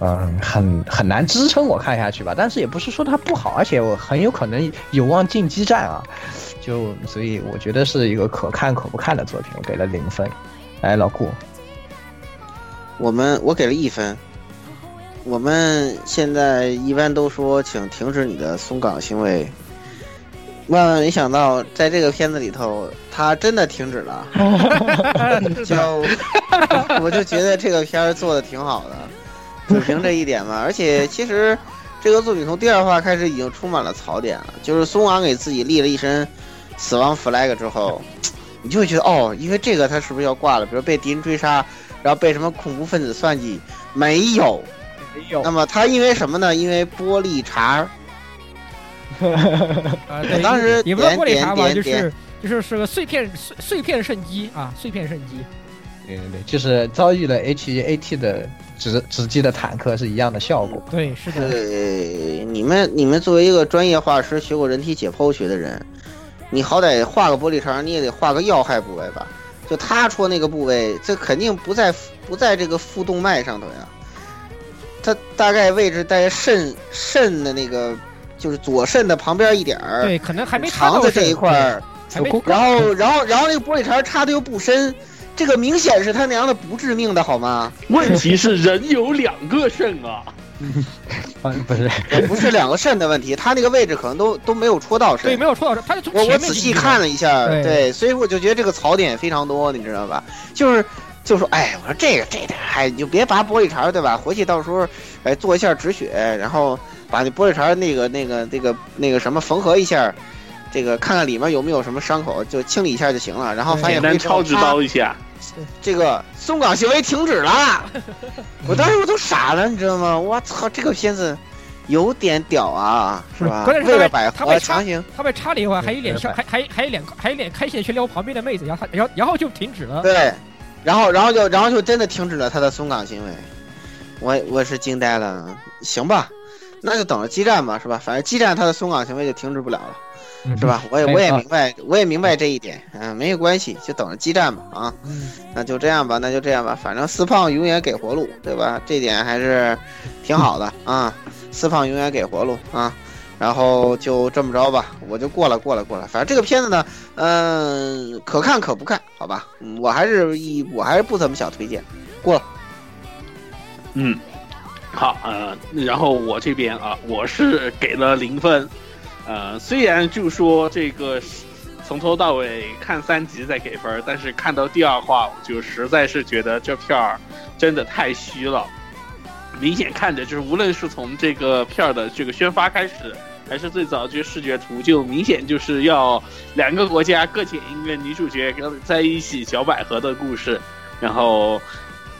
嗯，很很难支撑我看下去吧。但是也不是说它不好，而且我很有可能有望进基站啊。就所以我觉得是一个可看可不看的作品，我给了零分。来，老顾。我们我给了一分。我们现在一般都说，请停止你的松岗行为。万万没想到，在这个片子里头，他真的停止了。就 我就觉得这个片儿做的挺好的，就凭这一点嘛。而且其实这个作品从第二话开始已经充满了槽点了。就是松岗给自己立了一身死亡 flag 之后，你就会觉得哦，因为这个他是不是要挂了？比如被敌人追杀。然后被什么恐怖分子算计？没有，没有。那么他因为什么呢？因为玻璃碴。当时也不是玻璃碴吧，就是就是是个碎片碎碎片圣机啊，碎片圣机。对对对，就是遭遇了 HAT 的直直击的坦克是一样的效果。对，是的。对，你们你们作为一个专业画师，学过人体解剖学的人，你好歹画个玻璃碴，你也得画个要害部位吧？就他戳那个部位，这肯定不在不在这个腹动脉上头呀。他大概位置在肾肾的那个，就是左肾的旁边一点儿。对，可能还没肠子这一块儿。然后，然后，然后那个玻璃碴插的又不深，这个明显是他娘的不致命的好吗？问题是人有两个肾啊。不是，不是两个肾的问题，他那个位置可能都都没有戳到肾。对，没有戳到肾。他我我仔细看了一下，对，所以我就觉得这个槽点非常多，你知道吧？就是，就说，哎，我说这个这点，哎，你就别拔玻璃碴，对吧？回去到时候，哎，做一下止血，然后把那玻璃碴那个那个那个那个什么缝合一下，这个看看里面有没有什么伤口，就清理一下就行了。然后发现单超值刀一下。这个松岗行为停止了，我当时我都傻了，你知道吗？我操，这个片子有点屌啊，是吧？为了百合强行，他被插了一会儿，还一脸笑，还还还一脸还一脸开心的去撩旁边的妹子，然后他然后然后就停止了。对，然后然后就然后就真的停止了他的松岗行为，我我是惊呆了。行吧，那就等着激战吧，是吧？反正激战他的松岗行为就停止不了了。是吧？我也我也明白，我也明白这一点。嗯，没有关系，就等着激战吧。啊，那就这样吧，那就这样吧。反正四胖永远给活路，对吧？这点还是挺好的啊。四胖永远给活路啊。然后就这么着吧，我就过了，过了，过了。反正这个片子呢，嗯，可看可不看，好吧？我还是一，我还是不怎么想推荐。过了。嗯，好，呃，然后我这边啊，我是给了零分，呃，虽然就说这个从头到尾看三集再给分，但是看到第二话，我就实在是觉得这片儿真的太虚了，明显看着就是无论是从这个片儿的这个宣发开始。还是最早这视觉图就明显就是要两个国家各捡一个女主角跟在一起小百合的故事，然后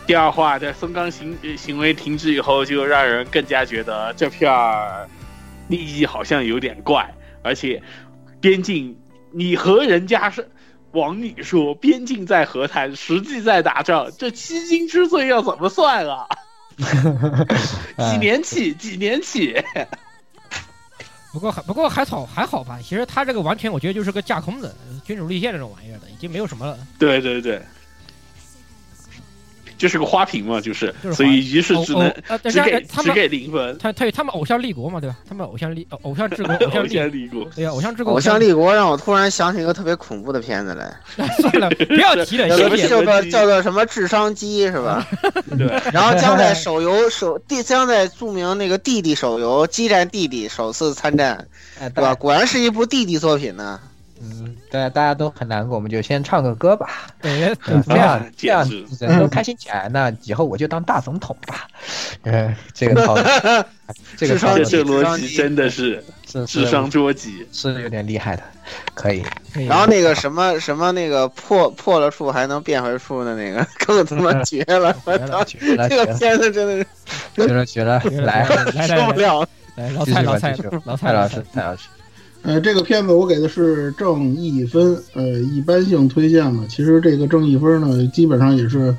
第二话在松冈行行为停止以后，就让人更加觉得这片儿利益好像有点怪，而且边境你和人家是往里说边境在和谈，实际在打仗，这七金之罪要怎么算啊？几年起？几年起？不过还不过还好还好吧，其实他这个完全我觉得就是个架空的君主立宪这种玩意儿的，已经没有什么了。对对对。就是个花瓶嘛，就是，就是所以于是只能只给只给零分。他他他们偶像立国嘛，对吧？他们偶像立偶像治国，偶像立国。对呀，偶像治国。偶像立国让我突然想起一个特别恐怖的片子来。算了，不要提了。叫做叫做什么智商机是吧？对。然后将在手游手地将在著名那个弟弟手游激战弟弟首次参战，对吧？果然是一部弟弟作品呢。嗯，对，大家都很难过，我们就先唱个歌吧。对，这样这样人都开心起来，那以后我就当大总统吧。嗯，这个 套，这个这这逻辑真的是智商捉急，是有点厉害的，可以。然后那个什么什么那个破破了处还能变回处的那个，更他妈绝 了！我操，这个片子真的是绝了绝了，来受不了！来老蔡老蔡老蔡老师蔡老师。呃，这个片子我给的是正一分，呃，一般性推荐嘛。其实这个正一分呢，基本上也是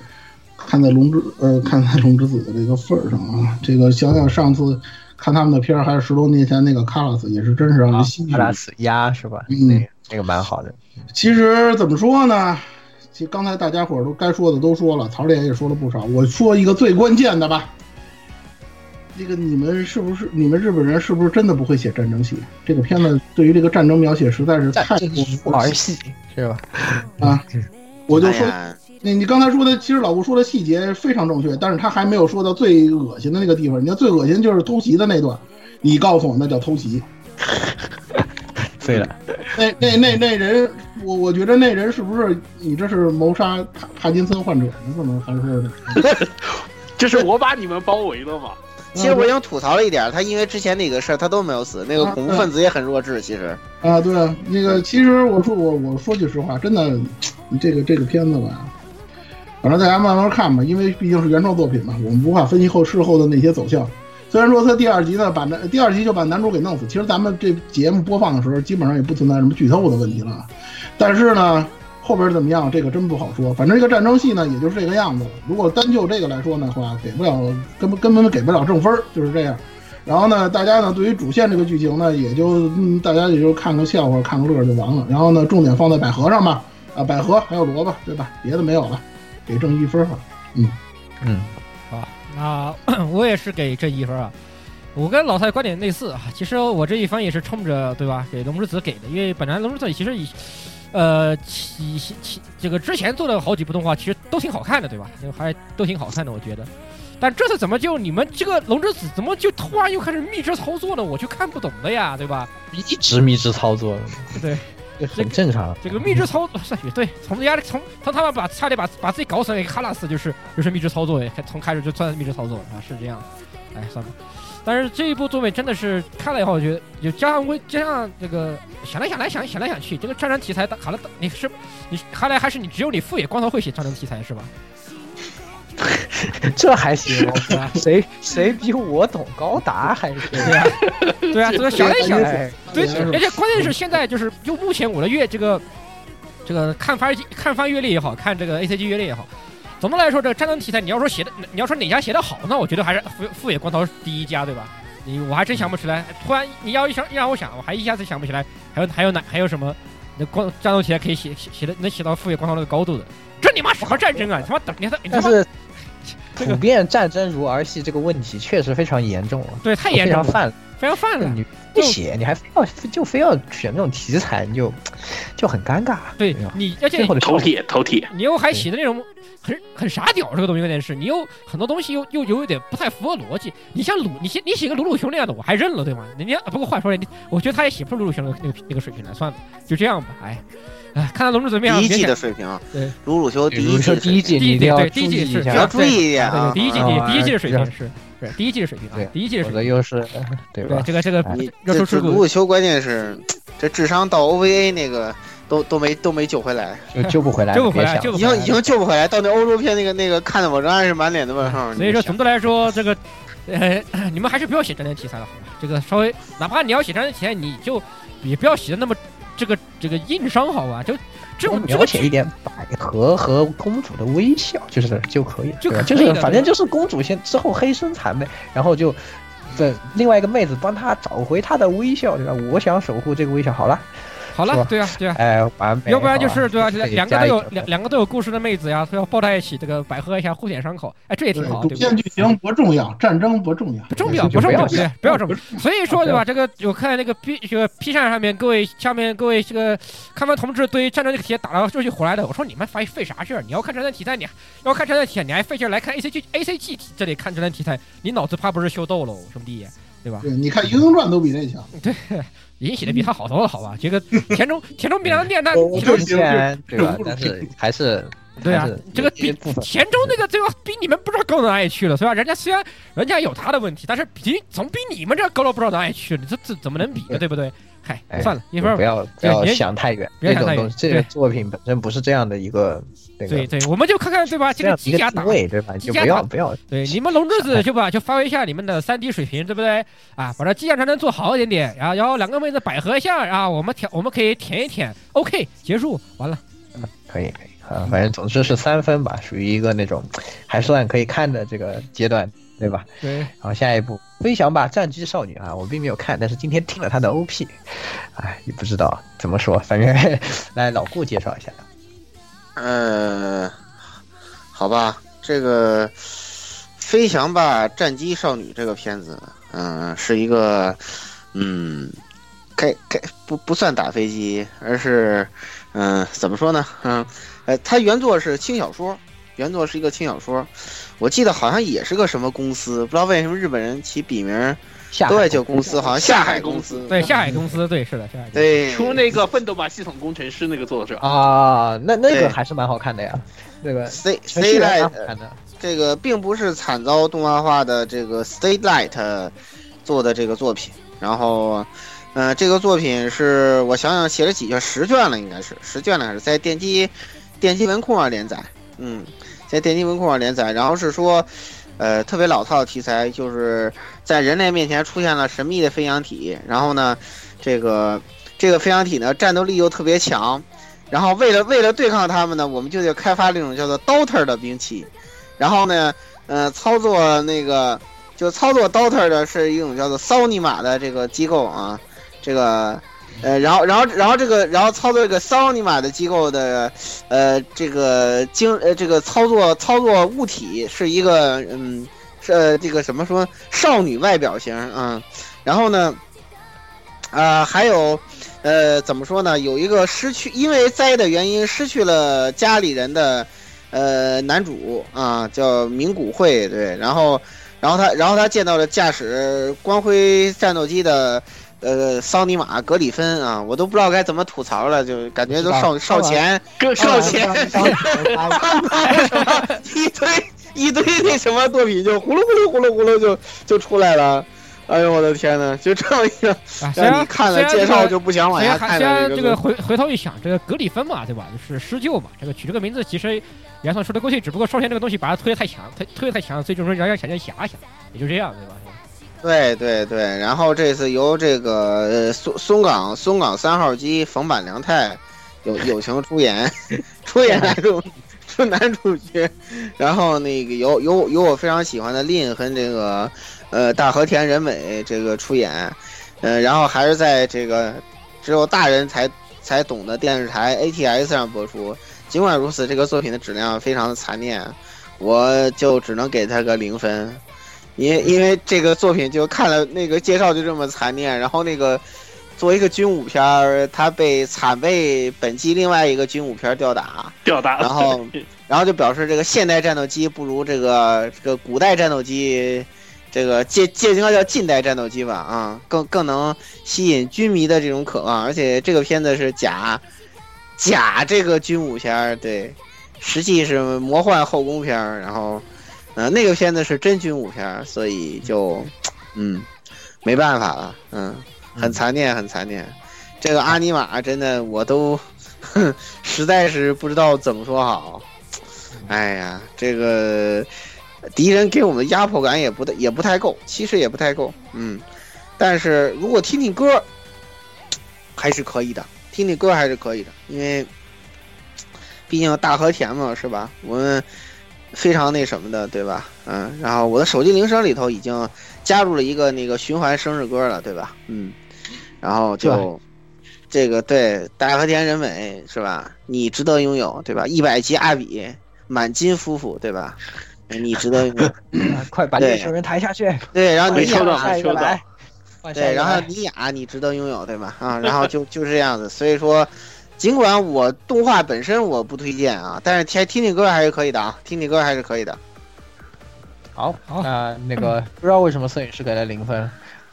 看在龙之呃看在龙之子的这个份儿上啊。这个想想上次看他们的片儿，还是十多年前那个卡拉斯，也是真是让人心卡拉斯鸭是吧？嗯，那个蛮好的。其实怎么说呢？其实刚才大家伙儿都该说的都说了，曹烈也说了不少。我说一个最关键的吧。这个你们是不是你们日本人是不是真的不会写战争戏？这个片子对于这个战争描写实在是太儿戏是吧？啊，我就说，那你刚才说的，其实老吴说的细节非常正确，但是他还没有说到最恶心的那个地方。你看最恶心就是偷袭的那段，你告诉我那叫偷袭？对了，那那那那人，我我觉得那人是不是你这是谋杀帕帕金森患者？你怎么还是？这是我把你们包围了吗？其实我已经吐槽了一点，他因为之前那个事儿他都没有死，那个恐怖分子也很弱智。其实啊，对啊，那个其实我说我我说句实话，真的，这个这个片子吧，反正大家慢慢看吧，因为毕竟是原创作品嘛，我们不怕分析后事后的那些走向。虽然说他第二集呢把男第二集就把男主给弄死，其实咱们这节目播放的时候基本上也不存在什么剧透的问题了，但是呢。后边怎么样？这个真不好说。反正这个战争戏呢，也就是这个样子了。如果单就这个来说的话，给不了，根本根本给不了正分，就是这样。然后呢，大家呢对于主线这个剧情呢，也就大家也就看个笑话、看个乐就完了。然后呢，重点放在百合上吧。啊，百合还有萝卜，对吧？别的没有了，给正一分吧。嗯嗯，好，那 我也是给正一分啊。我跟老蔡观点类似啊。其实我这一番也是冲着对吧，给龙之子给的，因为本来龙之子其实以。呃，其其这个之前做的好几部动画，其实都挺好看的，对吧？就还都挺好看的，我觉得。但这次怎么就你们这个龙之子怎么就突然又开始密制操作了？我就看不懂了呀，对吧？一直密制操作，对，很正常。这个密制操作，对，从压力从从他们把差点把把自己搞死那个卡拉斯，就是就是密制操作，从开始就算密制操作啊，是这样。哎，算了。但是这一部作品真的是看了以后，我觉得就加上微加上这个想来想来想想来想去，这个战争题材卡了，你是你看来还是你只有你富野光头会写战争题材是吧？这还行，谁谁比我懂高达还是对呀？对啊，这个想来想来，对，而且关键是现在就是就目前我的阅这个这个看番看番阅历也好看这个 A C G 阅历也好。总的来说，这个战争题材，你要说写的，你要说哪家写的好，那我觉得还是富富野光头第一家，对吧？你我还真想不起来。突然你要一想让我想，我还一下子想不起来。还有还有哪还有什么？那光战斗题材可以写写写的能写到富野光头那个高度的？这你妈什么战争啊？你他妈等你他但是普遍战争如儿戏这个问题确实非常严重了。对，太严重了，非常泛非常泛了。你不写，你还非要就非要选那种题材，你就就很尴尬。对吧你，而且头铁头铁，你又还写的那种很很傻屌，这个东西有点是，你又很多东西又又有一点不太符合逻辑。你像鲁，你写你写个鲁鲁熊那样的，我还认了，对吗？人家不过话说回来，你我觉得他也写不出鲁鲁熊那个那个那个水平来，算了，就这样吧。哎，哎，看看龙之怎么样。第一季的水平，对，鲁鲁修第一季第一季第一你一定要注对第一季是意一下，要注意一点第一季啊第第一季的水平啊是是第一季的水平啊对，第一季的否水平。则又是对对吧？这个这个哎你热出事故这这鲁鲁修关键是这智商到 OVA 那个都都没都没救回来，就救不回来，救不回来救不回来已经已经救不回来。到那欧洲片那个那个看的我仍然是满脸的问号。所以说，总的来说，这个，呃，你们还是不要写战争题材了，好吧？这个稍微，哪怕你要写战争题材，你就也不要写的那么这个这个硬伤，好吧？就这种描写一点百合和公主的微笑，就是就可以了，就对吧？可就是反正就是公主先之后黑身残呗，然后就。这另外一个妹子帮她找回她的微笑，对吧？我想守护这个微笑。好了，好了对啊，对啊。哎，完美。要不然就是对啊？两个都有两两个都有故事的妹子呀，要抱在一起，这个百合一下互舔伤口，哎，这也挺好，主对不对线？剧情不重要，战争不重要，不重要，就不要不重要，对，不要这么。所以说，对吧？不这个我看那个 B 这个 P 站上面各位下面各位这个看完同志对战争这个题材打了热血火来的，我说你们费费啥劲儿？你要看战争题材，你要看战争题材，你还费劲儿来看 A C G A C G 这里看战争题材，你脑子怕不是秀逗喽，兄弟，对吧？对，你看《英雄传》都比那强。已经写的比他好多了，好吧？这个田中田中碧良念那我田中虽然对吧？但是还是 对啊，这个比田中那个最后，比你们不知道高到哪里去了，是吧？人家虽然人家有他的问题，但是比总比你们这高了不知道哪里去了，这这怎么能比呢？对不对？嗨，哎算了，一会儿不要不要别想太远，别想太远这个作品本身不是这样的一个那个对对，我们就看看对吧？这个机甲打位，对吧？就不要不要对，你们龙之子就把就发挥一下你们的三 D 水平，对不对？啊，把这机甲战争做好一点点，然后然后两个妹子百合一下啊，我们舔我们可以舔一舔，OK，结束完了。可以可以啊，反正总之是三分吧，属于一个那种还算可以看的这个阶段，对吧？对，然后下一步《飞翔吧战机少女》啊，我并没有看，但是今天听了她的 OP，哎，也不知道怎么说，反正 来老顾介绍一下。呃，好吧，这个《飞翔吧战机少女》这个片子，嗯、是一个，嗯，该该不不算打飞机，而是，嗯、怎么说呢？嗯，呃，它原作是轻小说，原作是一个轻小说，我记得好像也是个什么公司，不知道为什么日本人起笔名下都爱叫公司，好像下海公司。对，下海公司，对，是的，下海公司。对，出那个《奋斗吧系统工程师》那个作者，啊，那那个还是蛮好看的呀，那个 C 程 C Light。这个并不是惨遭动画化的这个 State Light 做的这个作品，然后，呃，这个作品是我想想写了几卷，十卷了，应该是十卷了，还是在电击电击文库上连载，嗯，在电梯文库上连载，然后是说，呃，特别老套的题材，就是在人类面前出现了神秘的飞翔体，然后呢，这个这个飞翔体呢战斗力又特别强，然后为了为了对抗他们呢，我们就得开发这种叫做 Daughter 的兵器，然后呢，呃，操作那个就操作 Daughter 的是一种叫做骚尼玛的这个机构啊，这个。呃，然后，然后，然后这个，然后操作这个桑尼玛的机构的，呃，这个经，呃，这个操作操作物体是一个，嗯，是、呃、这个什么说少女外表型啊、然后呢，啊、还有，呃，怎么说呢？有一个失去因为灾的原因失去了家里人的，呃，男主啊，叫名古惠，对，然后，然后他，然后他见到了驾驶光辉战斗机的。呃，桑尼玛格里芬啊，我都不知道该怎么吐槽了，就感觉都少少钱，更少少钱，啊 一堆一堆那什么作品就呼噜呼噜呼噜呼噜就就出来了。哎呦我的天呐，就这样一个让你看了介绍就不想往虽下看然虽然的这个回回头一想，这个格里芬嘛，对吧？就是施救嘛，这个取这个名字其实也算说得过去，只不过少钱这个东西把它推得太强，推推得太强，所以就说让人想见遐想，也就这样，对吧？对对对，然后这次由这个呃松松冈松冈三号机冯坂良太友友情出演，出演男主出男主角，然后那个有有有我非常喜欢的令和这个呃大和田仁美这个出演，呃，然后还是在这个只有大人才才懂的电视台 ATS 上播出。尽管如此，这个作品的质量非常的残念，我就只能给他个零分。因为因为这个作品就看了那个介绍就这么残念，然后那个作为一个军武片儿，它被惨被本季另外一个军武片儿吊打，吊打，然后然后就表示这个现代战斗机不如这个这个古代战斗机，这个介介应该叫近代战斗机吧啊，更更能吸引军迷的这种渴望，而且这个片子是假假这个军武片儿，对，实际是魔幻后宫片儿，然后呃那个片子是真军武片，所以就嗯没办法了，嗯，很残念，很残念。这个阿尼玛真的我都哼实在是不知道怎么说好。哎呀，这个敌人给我们的压迫感也不也不太够，其实也不太够，嗯。但是如果听听歌，还是可以的，听听歌还是可以的，因为毕竟大和田嘛，是吧？我们非常那什么的，对吧？嗯。然后我的手机铃声里头已经加入了一个那个循环生日歌了，对吧？嗯。然后就这个对大和田人美是吧？你值得拥有，对吧？一百级阿比。满金夫妇，对吧？你值得拥有 快把猎熊人抬下去。对，然后你抽到，下一个来。对，然后尼雅，你值得拥有，对吧？啊，然后就就这样子。所以说，尽管我动画本身我不推荐啊，但是听听听歌还是可以的啊，听听歌还是可以的。好，那那个不知道为什么摄影师给了零分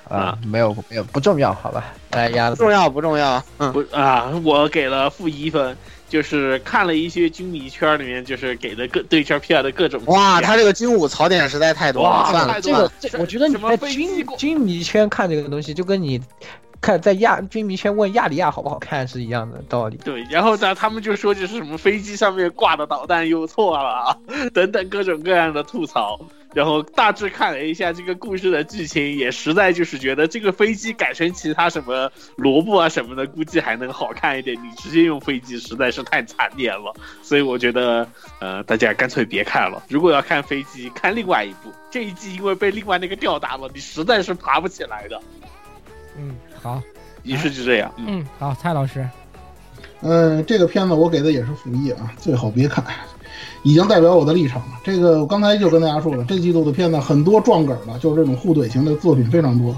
啊？没有没有不重要，好吧？来鸭子，重要不重要？不啊，我给了负一分。就是看了一些军迷圈里面，就是给的各对圈片的各种哇，他这个军武槽点实在太多了。算了，这个这我觉得你在军军迷圈看这个东西，就跟你看在亚军迷圈问亚里亚好不好看是一样的道理。对，然后呢，他们就说就是什么飞机上面挂的导弹又错了，等等各种各样的吐槽。然后大致看了一下这个故事的剧情，也实在就是觉得这个飞机改成其他什么萝卜啊什么的，估计还能好看一点。你直接用飞机实在是太惨烈了，所以我觉得，呃，大家干脆别看了。如果要看飞机，看另外一部。这一季因为被另外那个吊打了，你实在是爬不起来的。嗯，好，于是就这样。嗯，好，蔡老师。嗯，这个片子我给的也是负一啊，最好别看。已经代表我的立场了。这个我刚才就跟大家说了，这季度的片子很多撞梗的，就是这种互怼型的作品非常多。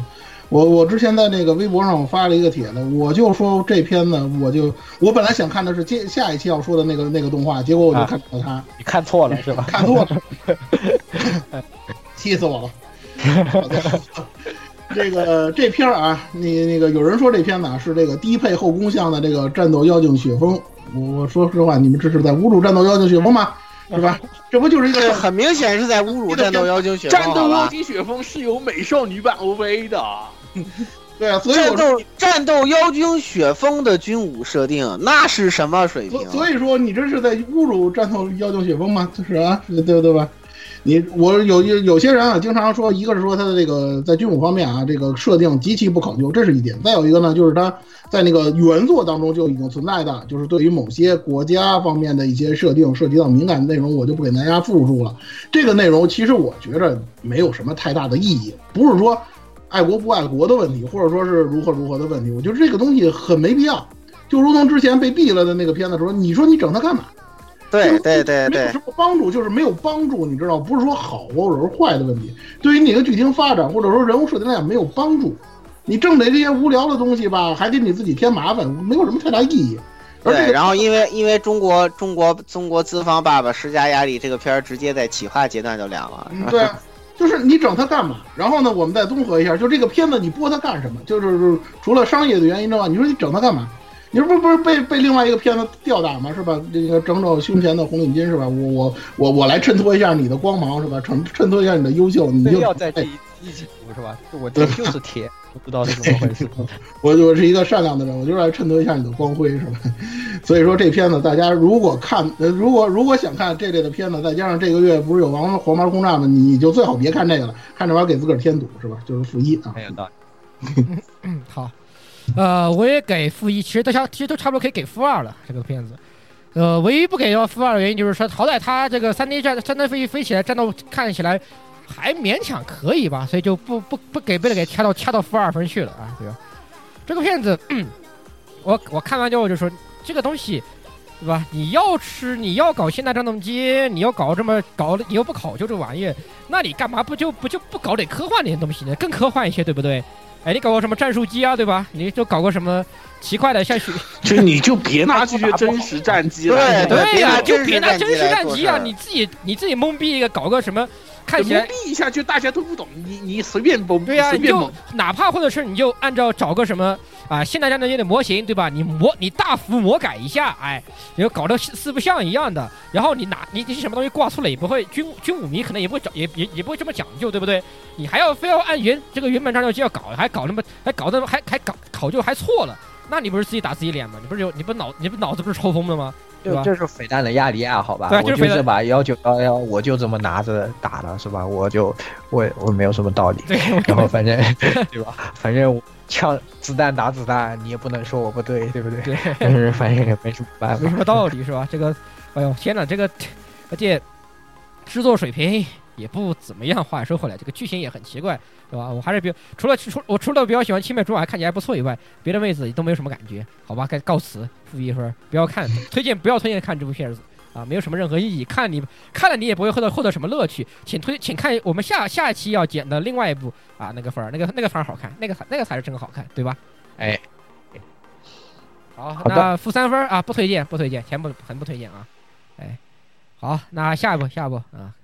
我我之前在那个微博上我发了一个帖子，我就说这片子，我就我本来想看的是接下一期要说的那个那个动画，结果我就看到它，你看错了是吧？看错了，气死我了。这个这片儿啊，你那个有人说这片子啊是这个低配后宫向的这个战斗妖精雪峰，我说实话，你们这是在侮辱战斗妖精雪峰吗？是吧？这不就是一个很明显是在侮辱战斗妖精雪峰？战斗妖精雪峰是有美少女版 OVA 的，对啊，所以战斗战斗妖精雪峰的军武设定那是什么水平？所以说你这是在侮辱战斗妖精雪峰吗？就是啊，对对吧？你我有有有些人啊，经常说，一个是说他的这个在军武方面啊，这个设定极其不考究，这是一点；再有一个呢，就是他在那个原作当中就已经存在的，就是对于某些国家方面的一些设定涉及到敏感内容，我就不给大家复述了。这个内容其实我觉着没有什么太大的意义，不是说爱国不爱国的问题，或者说是如何如何的问题，我觉得这个东西很没必要。就如同之前被毙了的那个片子时候，你说你整它干嘛？对对对对，没有什么帮助，就是没有帮助，你知道，不是说好或者是坏的问题，对于你的剧情发展或者说人物设定来讲没有帮助。你挣的这些无聊的东西吧，还给你自己添麻烦，没有什么太大意义。对，然后因为因为中国中国中国资方爸爸施加压力，这个片儿直接在企划阶段就凉了。对，就是你整它干嘛？然后呢，我们再综合一下，就这个片子你播它干什么？就是除了商业的原因之外，你说你整它干嘛？你说不不是被被另外一个片子吊打吗？是吧？那个整整胸前的红领巾是吧？我我我我来衬托一下你的光芒是吧？衬衬托一下你的优秀，你就要在这一一起读是吧？我这就是铁，不知道是怎么回事。我我是一个善良的人，我就是来衬托一下你的光辉是吧？所以说这片子大家如果看，如果如果想看这类的片子，再加上这个月不是有王黄毛空战吗？你就最好别看这个了，看这玩意儿给自个儿添堵是吧？就是负一啊。没有道理。嗯，好。呃，我也给负一，其实都差，其实都差不多可以给负二了。这个片子，呃，唯一不给到负二的原因就是说，好歹它这个三 D 战三 D 飞飞起来战斗看起来还勉强可以吧，所以就不不不给被给掐到掐到负二分去了啊，对吧？这个片子，我我看完之后就说，这个东西，对吧？你要吃，你要搞现代战斗机，你要搞这么搞，你又不考究这玩意，那你干嘛不就不就不搞点科幻点东西呢？更科幻一些，对不对？哎，你搞个什么战术机啊，对吧？你就搞个什么奇怪的像雪，就你就别拿这些真实战机了，对对呀、就别别拿真实战机啊！你你自己你自己懵逼一个，搞个什么看起来懵逼一下就大家都不懂，你你随便蒙，对呀、你就随便蒙，哪怕或者是你就按照找个什么啊现代战斗机的模型，对吧？你模你大幅魔改一下，哎，然后搞得四四不像一样的，然后你拿你你什么东西挂错了也不会军军武迷可能也不会找也也也不会这么讲究，对不对？你还要非要按原这个原本战斗机要搞，还搞那么还搞那么还还搞考究还错了，那你不是自己打自己脸吗？你不是有你不脑你不脑子不是抽风了吗？对吧就就是匪弹的亚利亚，好吧？我就是把幺九幺幺，我就这么拿着打了，是吧？我就我我没有什么道理。对，然后反正 对吧？反正枪子弹打子弹，你也不能说我不对，对不对？对。但是反正也没什么办法。没什么道理是吧？这个，哎呦天哪，这个，而且制作水平也不怎么样。话说回来，这个剧情也很奇怪，对吧？我还是比除了除我除了比较喜欢青梅竹马看起来还不错以外，别的妹子都没有什么感觉。好吧，该告辞，负一分，不要看，推荐不要推荐看这部片子啊，没有什么任何意义。看你看了你也不会获得获得什么乐趣，请推请看我们下下一期要剪的另外一部啊，那个分儿，那个那个分儿好看，那个才那个才是真好看，对吧？哎，好，那负三分啊，不推荐，不推荐，全部很不推荐啊。哎，好，那下一步，下一步啊，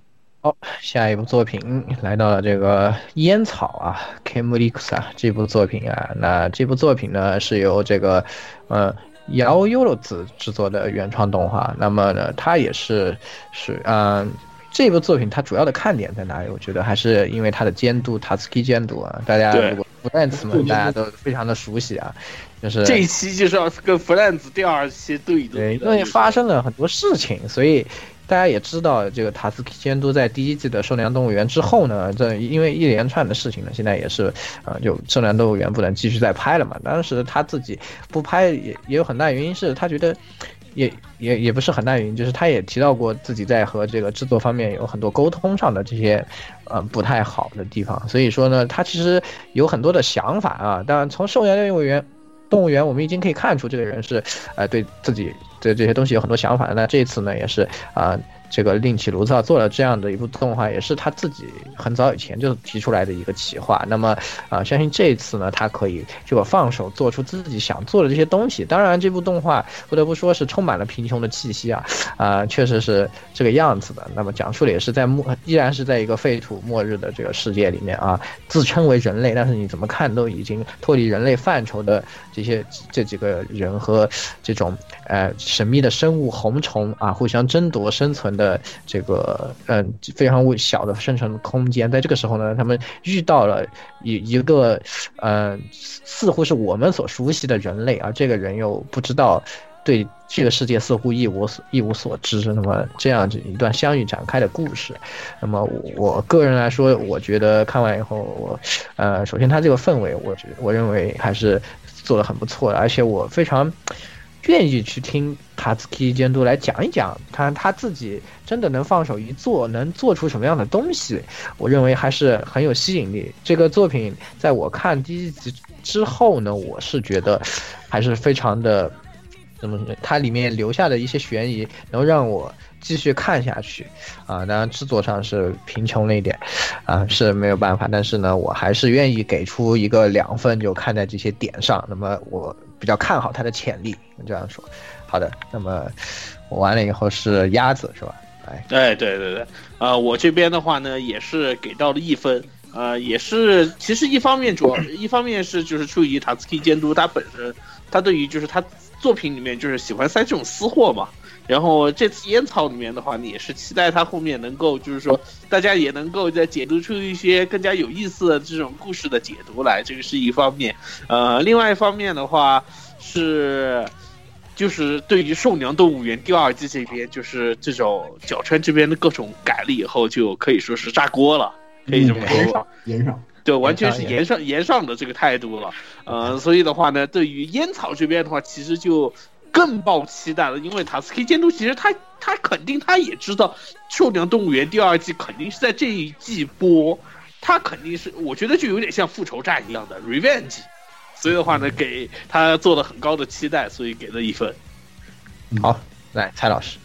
好下一部作品来到了这个烟草啊 k m u l i x 啊这部作品啊，那这部作品呢是由这个呃摇优罗子制作的原创动画，那么呢它也是是嗯。这部作品它主要的看点在哪里？我觉得还是因为它的监督塔斯基监督啊，大家对如果弗兰茨们大家都非常的熟悉啊，就是这一期就是要跟 Friends 第二期对对，因为发生了很多事情，所以大家也知道，这个塔斯基监督在第一季的《兽娘动物园》之后呢，这因为一连串的事情呢，现在也是，呃，就《兽娘动物园》不能继续再拍了嘛。当时他自己不拍也也有很大原因是他觉得。也也也不是很大原因，就是他也提到过自己在和这个制作方面有很多沟通上的这些，呃，不太好的地方。所以说呢，他其实有很多的想法啊。当然，从兽娘动物园动物园，我们已经可以看出这个人是，呃，对自己对这些东西有很多想法。那这次呢，也是啊、这个另起炉灶做了这样的一部动画，也是他自己很早以前就提出来的一个企划。那么啊、相信这一次呢，他可以这个放手做出自己想做的这些东西。当然，这部动画不得不说是充满了贫穷的气息啊，啊、确实是这个样子的。那么讲述的也是在末，依然是在一个废土末日的这个世界里面啊，自称为人类，但是你怎么看都已经脱离人类范畴的这些这几个人和这种呃神秘的生物红虫啊，互相争夺生存的这个嗯、非常微小的生存空间，在这个时候呢，他们遇到了一一个呃似乎是我们所熟悉的人类啊，这个人又不知道。对这个世界似乎一无所一无所知，那么这样子一段相遇展开的故事，那么我个人来说，我觉得看完以后，我呃，首先它这个氛围，我觉我认为还是做的很不错的，而且我非常愿意去听塔斯基监督来讲一讲他他自己真的能放手一做，能做出什么样的东西，我认为还是很有吸引力。这个作品在我看第一集之后呢，我是觉得还是非常的。怎么说？它里面留下的一些悬疑，能让我继续看下去，啊，当然制作上是贫穷了一点，啊是没有办法，但是呢，我还是愿意给出一个两分，就看在这些点上。那么我比较看好它的潜力，这样说。好的，那么我完了以后是鸭子是吧？哎，对，对对对，呃，我这边的话呢，也是给到了一分，呃，也是其实一方面主要一方面是就是出于塔斯基监督他本身，他对于就是他作品里面就是喜欢塞这种私货嘛。然后这次烟草里面的话呢，也是期待他后面能够，就是说大家也能够再解读出一些更加有意思的这种故事的解读来，这个是一方面。呃，另外一方面的话是，就是对于《兽娘动物园》第二季这边，就是这种角川这边的各种改了以后，就可以说是炸锅了，可以这么说。延上对，完全是延延上延上的这个态度了，呃，所以的话呢，对于烟草这边的话，其实就更抱期待了，因为塔斯 K 监督其实他他肯定他也知道《兽娘动物园》第二季肯定是在这一季播，他肯定是我觉得就有点像复仇战一样的 revenge，所以的话呢，给他做了很高的期待，所以给了一分。好，来蔡老师，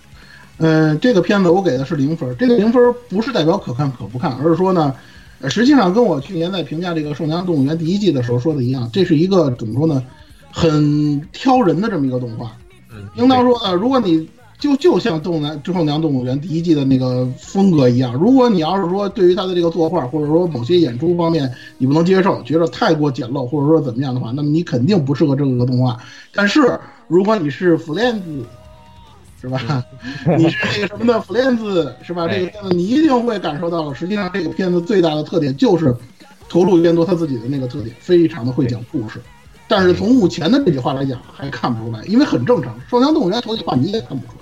嗯，这个片子我给的是零分。这个零分不是代表可看可不看，而是说呢，呃，实际上跟我去年在评价这个《兽娘动物园》第一季的时候说的一样，这是一个怎么说呢，很挑人的这么一个动画。嗯，应当说呢，如果你就就像《动物园》《兽娘动物园》第一季的那个风格一样，如果你要是说对于他的这个作画或者说某些演出方面你不能接受，觉得太过简陋或者说怎么样的话，那么你肯定不适合这个动画。但是如果你是 Friends，是吧？你是那个什么的 Friends，是吧？这个片子你一定会感受到，实际上这个片子最大的特点就是投入监督他自己的那个特点，非常的会讲故事。但是从目前的这句话来讲，还看不出来，因为很正常，《兽娘动物园》头几话你也看不出来，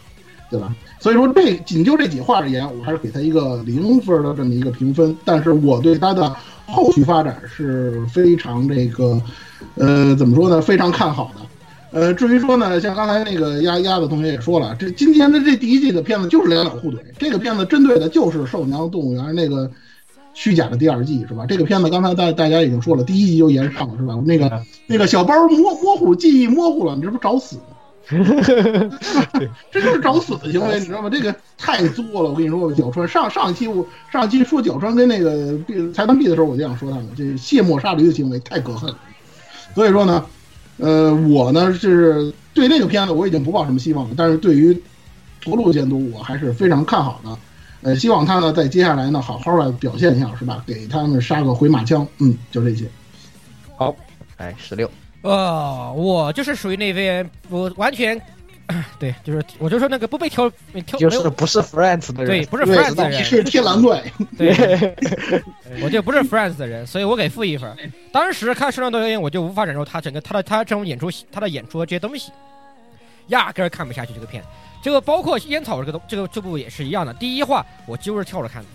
对吧？所以说这仅就这几话而言，我还是给他一个零分的这么一个评分。但是我对他的后续发展是非常这个，呃，怎么说呢？非常看好的。呃，至于说呢，像刚才那个鸭鸭子同学也说了，这今天的这第一季的片子就是两两互怼，这个片子针对的就是《兽娘动物园》那个虚假的第二季，是吧？这个片子刚才大大家已经说了，第一集就延上了，是吧？那个那个小包模模糊记忆模糊了，你这不找死吗？这就是找死的行为，你知道吗？这个太作了，我跟你说，角川上上一期我上一期说角川跟那个裁判 B 的时候，我就想说他们这卸磨杀驴的行为太可恨了，所以说呢。呃，我呢是对那个片子我已经不抱什么希望了，但是对于驼鹿监督我还是非常看好的。呃，希望他呢在接下来呢好好的表现一下，是吧？给他们杀个回马枪。嗯，就这些。好，哎，十六。呃，我就是属于那边，我完全。对，就是我就说那个不被挑挑，就是不是 Friends 的人，对，不是 Friends 的人，你是天蓝队，对，我就不是 Friends 的人，所以我给负一分。当时看《圣诞多演》，我就无法忍受他整个他的他这种演出，他的演出这些东西，压根儿看不下去这个片。这个包括烟草这个东，这个这部也是一样的。第一话我几乎是跳着看的，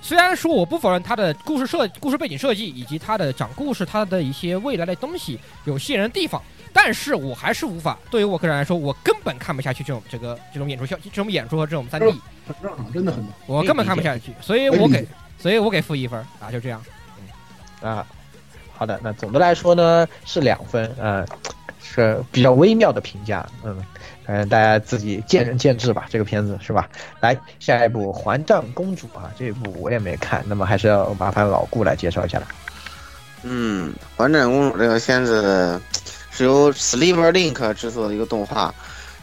虽然说我不否认他的故事设、故事背景设计以及他的讲故事，他的一些未来的东西有吸引人的地方。但是我还是无法，对于我个人来说，我根本看不下去这种这个这种演出效，这种演出和这种三 D，很正常，真的很，我根本看不下去，所以我给，所以我给负一分啊，就这样，嗯啊，好的，那总的来说呢是两分，呃，是比较微妙的评价，嗯，嗯，大家自己见仁见智吧，这个片子是吧？来下一部《还账公主》啊，这一部我也没看，那么还是要麻烦老顾来介绍一下了。嗯，《还账公主》这个片子。是由 Sleeper Link 制作的一个动画，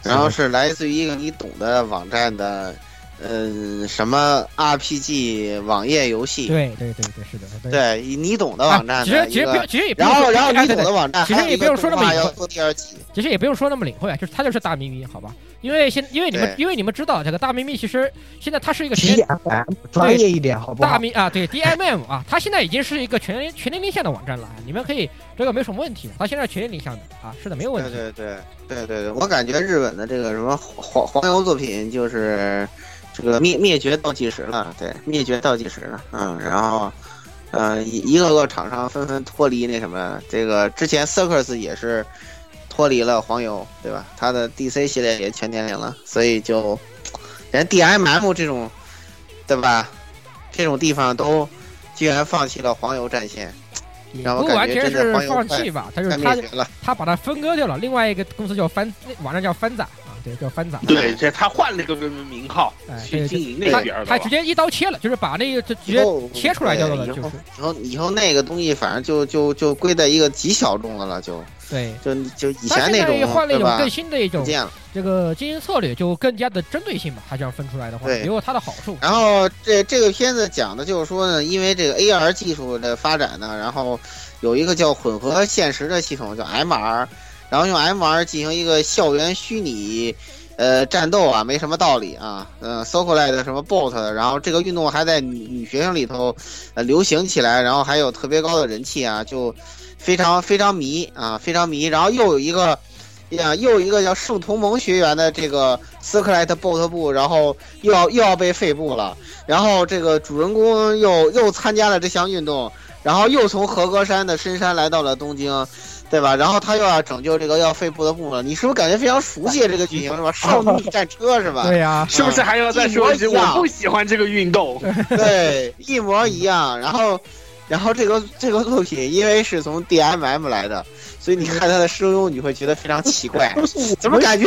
然后是来自于一个你懂的网站的，嗯，什么 RPG 网页游戏？对对对对，是的，对你懂的网站。其实其实其实也然后然后你懂的网站，其实也不用说那么要做第二季，其实也不用说那么领会啊，就是它就是大咪咪，好吧？因为现因为你们因为你们知道这个大咪咪，其实现在它是一个全专业一点，好不好？大咪啊，对 DMM 啊，它现在已经是一个全全年龄向的网站了，你们可以这个没什么问题，它现在全年龄向的啊，是的，没有问题。对对对对对对，我感觉日本的这个什么黄黄油作品就是这个灭灭绝倒计时了，对，灭绝倒计时了，嗯，然后呃一一个个厂商纷纷脱离那什么，这个之前 Circus 也是。脱离了黄油，对吧？他的 DC 系列也全年龄了，所以就连 DMM 这种，对吧？这种地方都居然放弃了黄油战线，让我感觉真是放弃吧。他是他他把它分割掉了，另外一个公司叫翻，网站叫翻仔。对，叫翻杂。对，这他换了个名号去经营那边他直接一刀切了，就是把那个直接切出来掉了。就是以后以后那个东西，反正就就就归在一个极小众的了，就对，就就以前那种换了一种更新的一种这个经营策略，就更加的针对性嘛。他这样分出来的话，也有它的好处。然后这这个片子讲的就是说呢，因为这个 AR 技术的发展呢，然后有一个叫混合现实的系统，叫 MR。然后用 MR 进行一个校园虚拟，呃，战斗啊，没什么道理啊。嗯 s o c o l i t e 什么 Bot，然后这个运动还在女女学生里头，呃，流行起来，然后还有特别高的人气啊，就非常非常迷啊，非常迷。然后又有一个，呀，又有一个叫圣同盟学员的这个 c i r c l i t e Bot 部，然后又要又要被废部了。然后这个主人公又又参加了这项运动，然后又从和歌山的深山来到了东京。对吧？然后他又要拯救这个要废部的部分，你是不是感觉非常熟悉这个剧情是吧？少女战车是吧？对呀，是不是还要再说一句？我不喜欢这个运动。对，一模一样。然后，然后这个这个作品因为是从 DMM 来的，所以你看他的声优，你会觉得非常奇怪，怎么感觉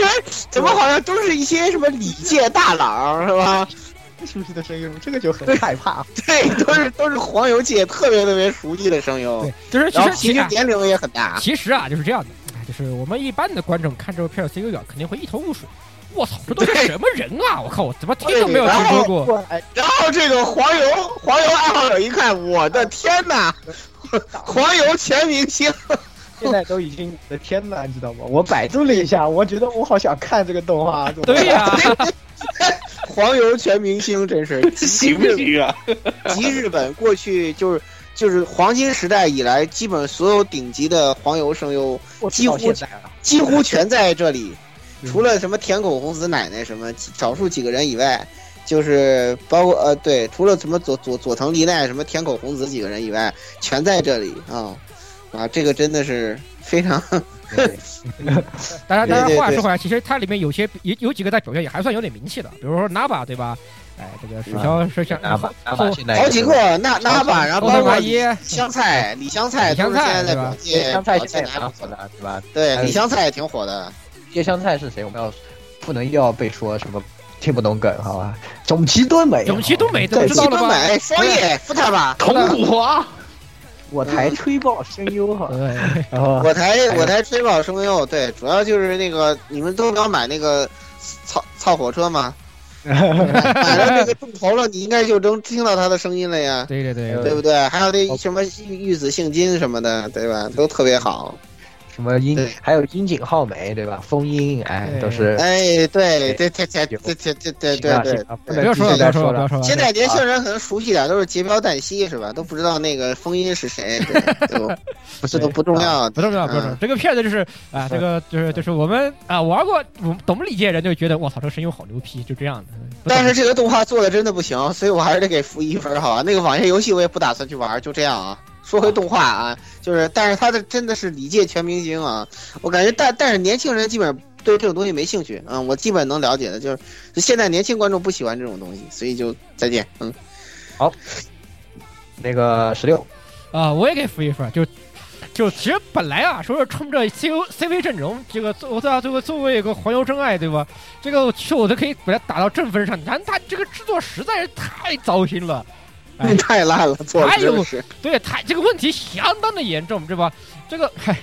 怎么好像都是一些什么礼界大佬是吧？熟悉的声音，这个就很害怕。对，都是都是黄油界特别特别熟悉的声优对，，就是其然后实其实啊平均年龄也很大。其实啊就是这样的，哎就是我们一般的观众看这部片儿 C U 表肯定会一头雾水。我操，这都是什么人啊！我靠，我怎么听都没有听说过。然后这个黄油黄油爱好者一看，我的天哪！黄油全明星，现在都已经我的天呐，你知道吗？我百度了一下，我觉得我好想看这个动画。对呀、黄油全明星真是行不行啊？集日本过去就是就是黄金时代以来，基本所有顶级的黄油声优几乎几乎全在这里，嗯除了什么田口红子奶奶什么少数几个人以外，就是包括呃对，除了什么佐佐佐藤梨奈什么田口红子几个人以外，全在这里啊啊，这个真的是非常对 当然，当然，话说回来，其实它里面有些有有几个在表现也还算有点名气的，比如说 Naba 对吧？哎，这个水枭是像哪怕哪怕现在好几个那那把，然后包括香菜李香菜香菜对吧香菜表现在也蛮火的，对吧？对李香菜也挺火的。叶香菜是谁？我们要不能又要被说什么听不懂梗，好吧？种崎敦美，种崎敦美怎么在知道了吧西东美双叶扶他吧，童虎我台吹爆声优哈，对，然后我台我台吹爆声优，对，主要就是那个你们都要买那个操操火车嘛，买了这个重头了，你应该就能听到他的声音了呀，对对对。对不对？还有那什么玉玉子姓金什么的，对吧？都特别好。什么樱，还有樱井浩美，对吧？风樱，哎，都是哎，对对对对对对对对对对。不不要说了，不要说了，不要说了。现在年轻人可能熟悉点，都是结标旦夕是吧？都不知道那个风音是谁，不是都不重要。不重要，不重要。嗯这个片子就是啊，这个就是就是我们啊玩过，我们懂理解人就觉得我操，这个声优好牛批，就这样的。但是这个动画做的真的不行，所以我还是得给负一分好吧？那个网页游戏我也不打算去玩，就这样啊。说回动画啊，就是但是他的真的是礼界全明星啊，我感觉但但是年轻人基本上对这种东西没兴趣，嗯，我基本能了解的就是就现在年轻观众不喜欢这种东西，所以就再见，嗯，好那个十六，啊，我也给负一份，就就其实本来啊，说是冲着 C O C V 阵容，这个作我在这个作为一个黄油真爱，对吧？这个其实我都可以把它打到正分上，但他这个制作实在是太糟心了。哎太烂了，做的还有真是。对太这个问题相当的严重，对吧？这个，嗨，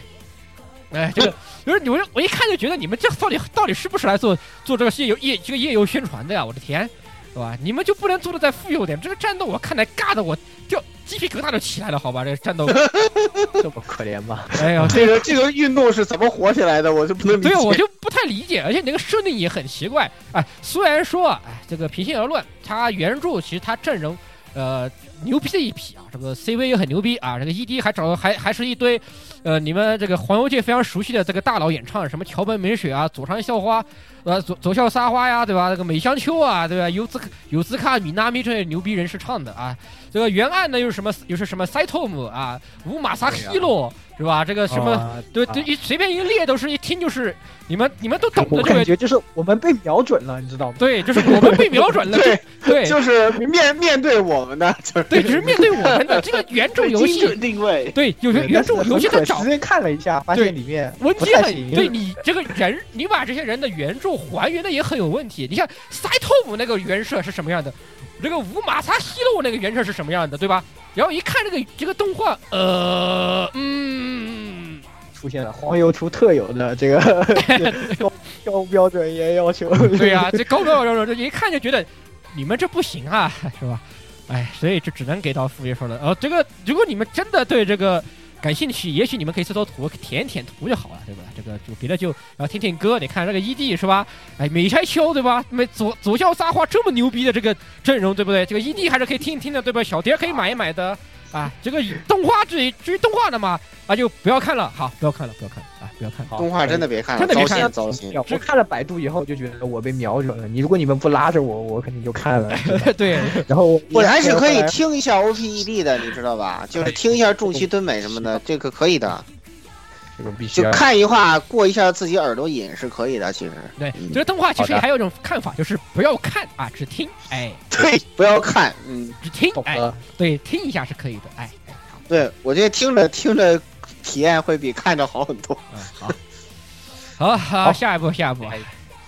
哎，这个就是你们，我一看就觉得你们这到底到底是不是来做做这个夜游夜这个夜游宣传的呀？我的天，对吧？你们就不能做的再富有点？这个战斗我看来尬的我就鸡皮疙瘩都起来了，好吧？这个战斗，这么可怜吗？哎呀，这个这个运动是怎么火起来的？我就不能理解。对，我就不太理解，而且那个设定也很奇怪。哎，虽然说，哎，这个平心而论，他原著其实他阵容，呃，牛逼的一批啊，这个 CV 也很牛逼啊，这个 ED 还找还还是一堆，呃，你们这个黄油界非常熟悉的这个大佬演唱，什么桥本美雪啊、左上校花，呃，左左校沙花呀，对吧？那个美香秋啊，对吧？有兹有兹卡米纳米这些牛逼人士唱的啊，这个原案呢又是什么又是什么 Saitome 啊、乌马萨希洛是吧？这个什么。啊对对，一随便一列都是一听就是你们你们都懂的这个，感觉就是我们被瞄准了，你知道吗？对，就是我们被瞄准了，对，对就是面面对我们的，就是对，就是面对我们的 这个原著游戏，定位，对，有些原著游戏在找时间看了一下，发现里面问题很。对你这个人，你把这些人的原著还原的也很有问题。你看塞托姆那个原设是什么样的，这个五马擦西路那个原设是什么样的，对吧？然后一看这个这个动画，呃，嗯，出现了黄油出特有的这个高 高标准严要求。对呀、这高高柔柔，这一看就觉得你们这不行啊，是吧？哎，所以就只能给到副业说了。呃，这个如果你们真的对这个感兴趣，也许你们可以搜搜图，舔舔图就好了，对吧？这个就别的就然后听听歌，你看这个 ED 是吧？哎，美差秋对吧？美左左校撒花这么牛逼的这个阵容，对不对？这个 ED 还是可以听一听的，对吧？小蝶可以买一买的啊。这个动画至于至于动画的嘛，那就不要看了，好，不要看了，不要看了，不要看。动画真的别看了，真的别看糟心糟心。我看了百度以后就觉得我被瞄准了。你如果你们不拉着我，我肯定就看了。对，然后我还是可以听一下 OPED 的，你知道吧？就是听一下重崎敦美什么的，这个可以的。这个必须就看一话过一下自己耳朵瘾是可以的，其实。对嗯，这个动画其实还有一种看法，就是不要看啊，只听，哎，对，不要看，嗯，只听，哎，懂了。对，听一下是可以的，哎，对我觉得听着听着体验会比看着好很多。嗯，好，好，好，下一步，下一步，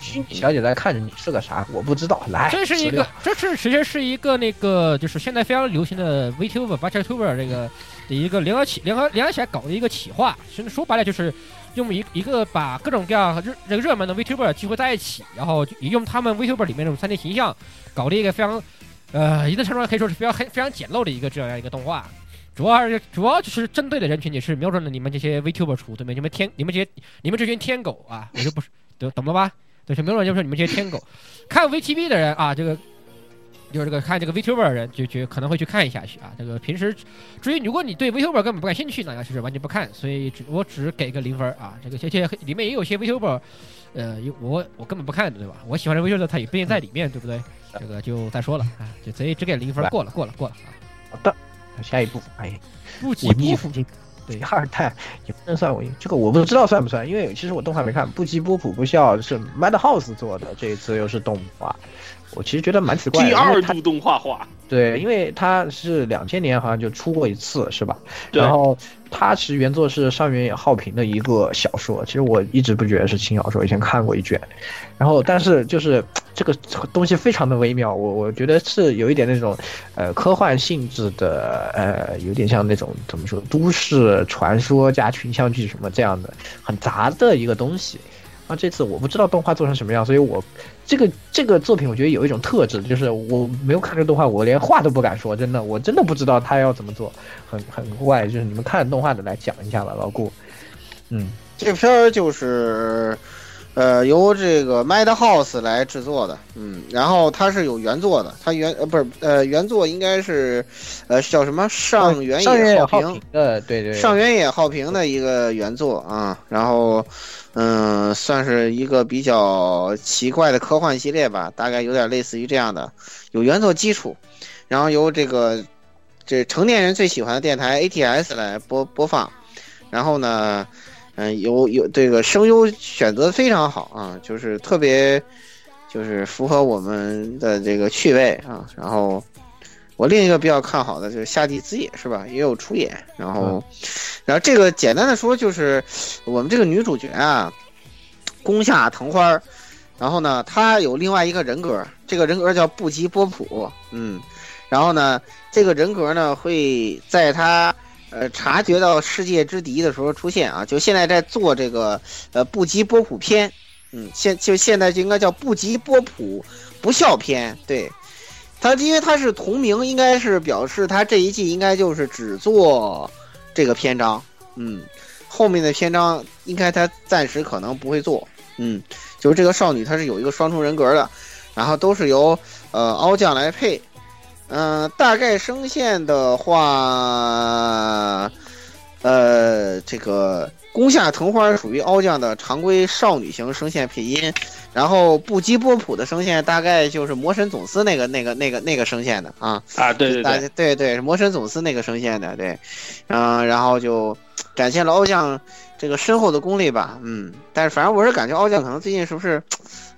虚拟小姐在看着你是个啥，我不知道。来，这是一个，这是其实是一个那个，就是现在非常流行的 VTuber、VTuber 这个的一个联合起、联合联合起来搞的一个企划。其实说白了就是用一一个把各种各样热这个热门的 VTuber 聚合在一起，然后用他们 VTuber 里面这种三 D 形象搞的一个非常呃一定程度上可以说是非常很非常简陋的一个这样一个动画。主要是主要就是针对的人群也是瞄准了你们这些 VTuber 出，对没？你们天你们这些你们这群天狗啊，我就不是懂懂了吧？对，是瞄准就是你们这些天狗，看 VTV 的人啊，这个就是这个看这个 VTuber 的人就就可能会去看一下去啊。这个平时至于如果你对 VTuber 根本不感兴趣，那其实完全不看，所以只我只给个零分啊。这个这些里面也有些 VTuber，呃，我我根本不看的，对吧？我喜欢的 VTuber 他也不一定在里面，对不对？这个就再说了啊，就所以只给零分，过了过了过了啊。好的。下一步，哎，不及波普，对二代也不能算我，这个我不知道算不算，因为其实我动画没看，不及波普不笑是 Madhouse 做的，这一次又是动画，我其实觉得蛮奇怪。第二部动画化，对，因为它是两千年好像就出过一次，是吧？然后它其实原作是上原浩平的一个小说，其实我一直不觉得是轻小说，以前看过一卷，然后但是就是。这个东西非常的微妙，我我觉得是有一点那种，呃，科幻性质的，呃，有点像那种怎么说，都市传说加群像剧什么这样的，很杂的一个东西。啊，这次我不知道动画做成什么样，所以我这个这个作品我觉得有一种特质，就是我没有看这个动画，我连话都不敢说，真的，我真的不知道他要怎么做，很 很怪。就是你们看动画的来讲一下吧，老顾。嗯，这片儿就是。呃，由这个 Madhouse 来制作的，嗯，然后它是有原作的，它原呃不是呃原作应该是，呃叫什么上原野浩平的，对对，上原野浩平的一个原作啊，然后嗯算是一个比较奇怪的科幻系列吧，大概有点类似于这样的，有原作基础，然后由这个这成年人最喜欢的电台 ATS 来播播放，然后呢。嗯，有有这个声优选择非常好啊，就是特别，就是符合我们的这个趣味啊。然后我另一个比较看好的就是夏地子也是吧，也有出演。然后，然后这个简单的说就是我们这个女主角啊，宫下藤花，然后呢，她有另外一个人格，这个人格叫布吉波普，嗯，然后呢，这个人格呢会在她。呃，察觉到世界之敌的时候出现啊，就现在在做这个呃布吉波普篇，嗯，现就现在就应该叫布吉波普不孝篇，对，他因为他是同名，应该是表示他这一季应该就是只做这个篇章，嗯，后面的篇章应该他暂时可能不会做，嗯，就是这个少女她是有一个双重人格的，然后都是由呃凹酱来配。嗯，大概声线的话，呃，这个宫下藤花属于凹酱的常规少女型声线配音，然后不羁波普的声线大概就是魔神总司那个那个那个那个声线的啊。啊，对对对对对，魔神总司那个声线的对，嗯，然后就展现了凹酱这个深厚的功力吧，嗯，但是反正我是感觉奥将可能最近是不是？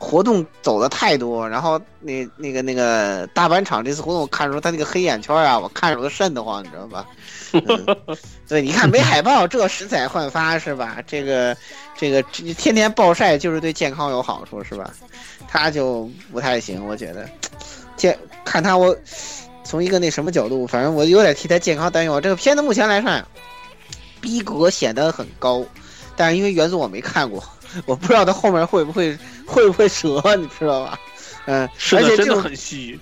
活动走的太多，然后那那个那个大阪场这次活动，我看出他那个黑眼圈啊，我看着都瘆得慌，你知道吧？对，你看没海报，这食彩焕发是吧？这个这个天天暴晒就是对健康有好处是吧？他就不太行，我觉得。健看他我从一个那什么角度，反正我有点替他健康担忧。这个片子目前来看，逼格显得很高，但是因为原作我没看过。我不知道他后面会不会 会不会折，你知道吧？嗯，而且真的很虚。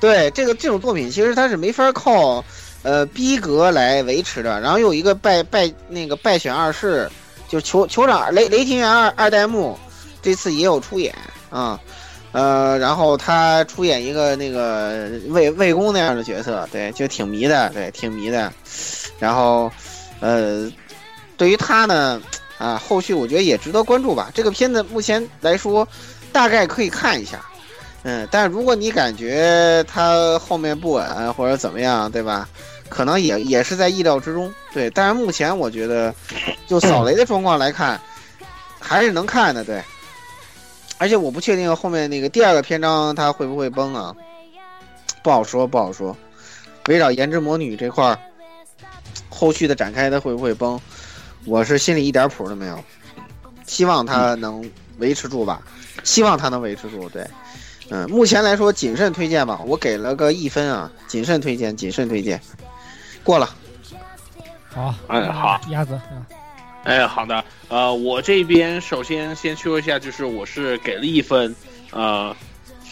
对这个这种作品，其实它是没法靠呃逼格来维持的。然后有一个败败那个败选二世，就酋酋长雷雷霆元二二代目，这次也有出演啊。呃，然后他出演一个那个魏魏公那样的角色，对，就挺迷的，对，挺迷的。然后呃，对于他呢。啊，后续我觉得也值得关注吧。这个片子目前来说，大概可以看一下，嗯，但如果你感觉他后面不稳或者怎么样，对吧？可能也也是在意料之中，对。但是目前我觉得，就扫雷的状况来看，还是能看的，对。而且我不确定后面那个第二个篇章它会不会崩啊，不好说，不好说。围绕颜值魔女这块儿，后续的展开它会不会崩？我是心里一点谱都没有，希望它能维持住吧。希望它能维持住。对，嗯，目前来说谨慎推荐吧，我给了个一分啊，谨慎推荐，谨慎推荐，过了。好，哎好，鸭子，哎好的，呃，我这边首先先说一下，就是我是给了一分，呃。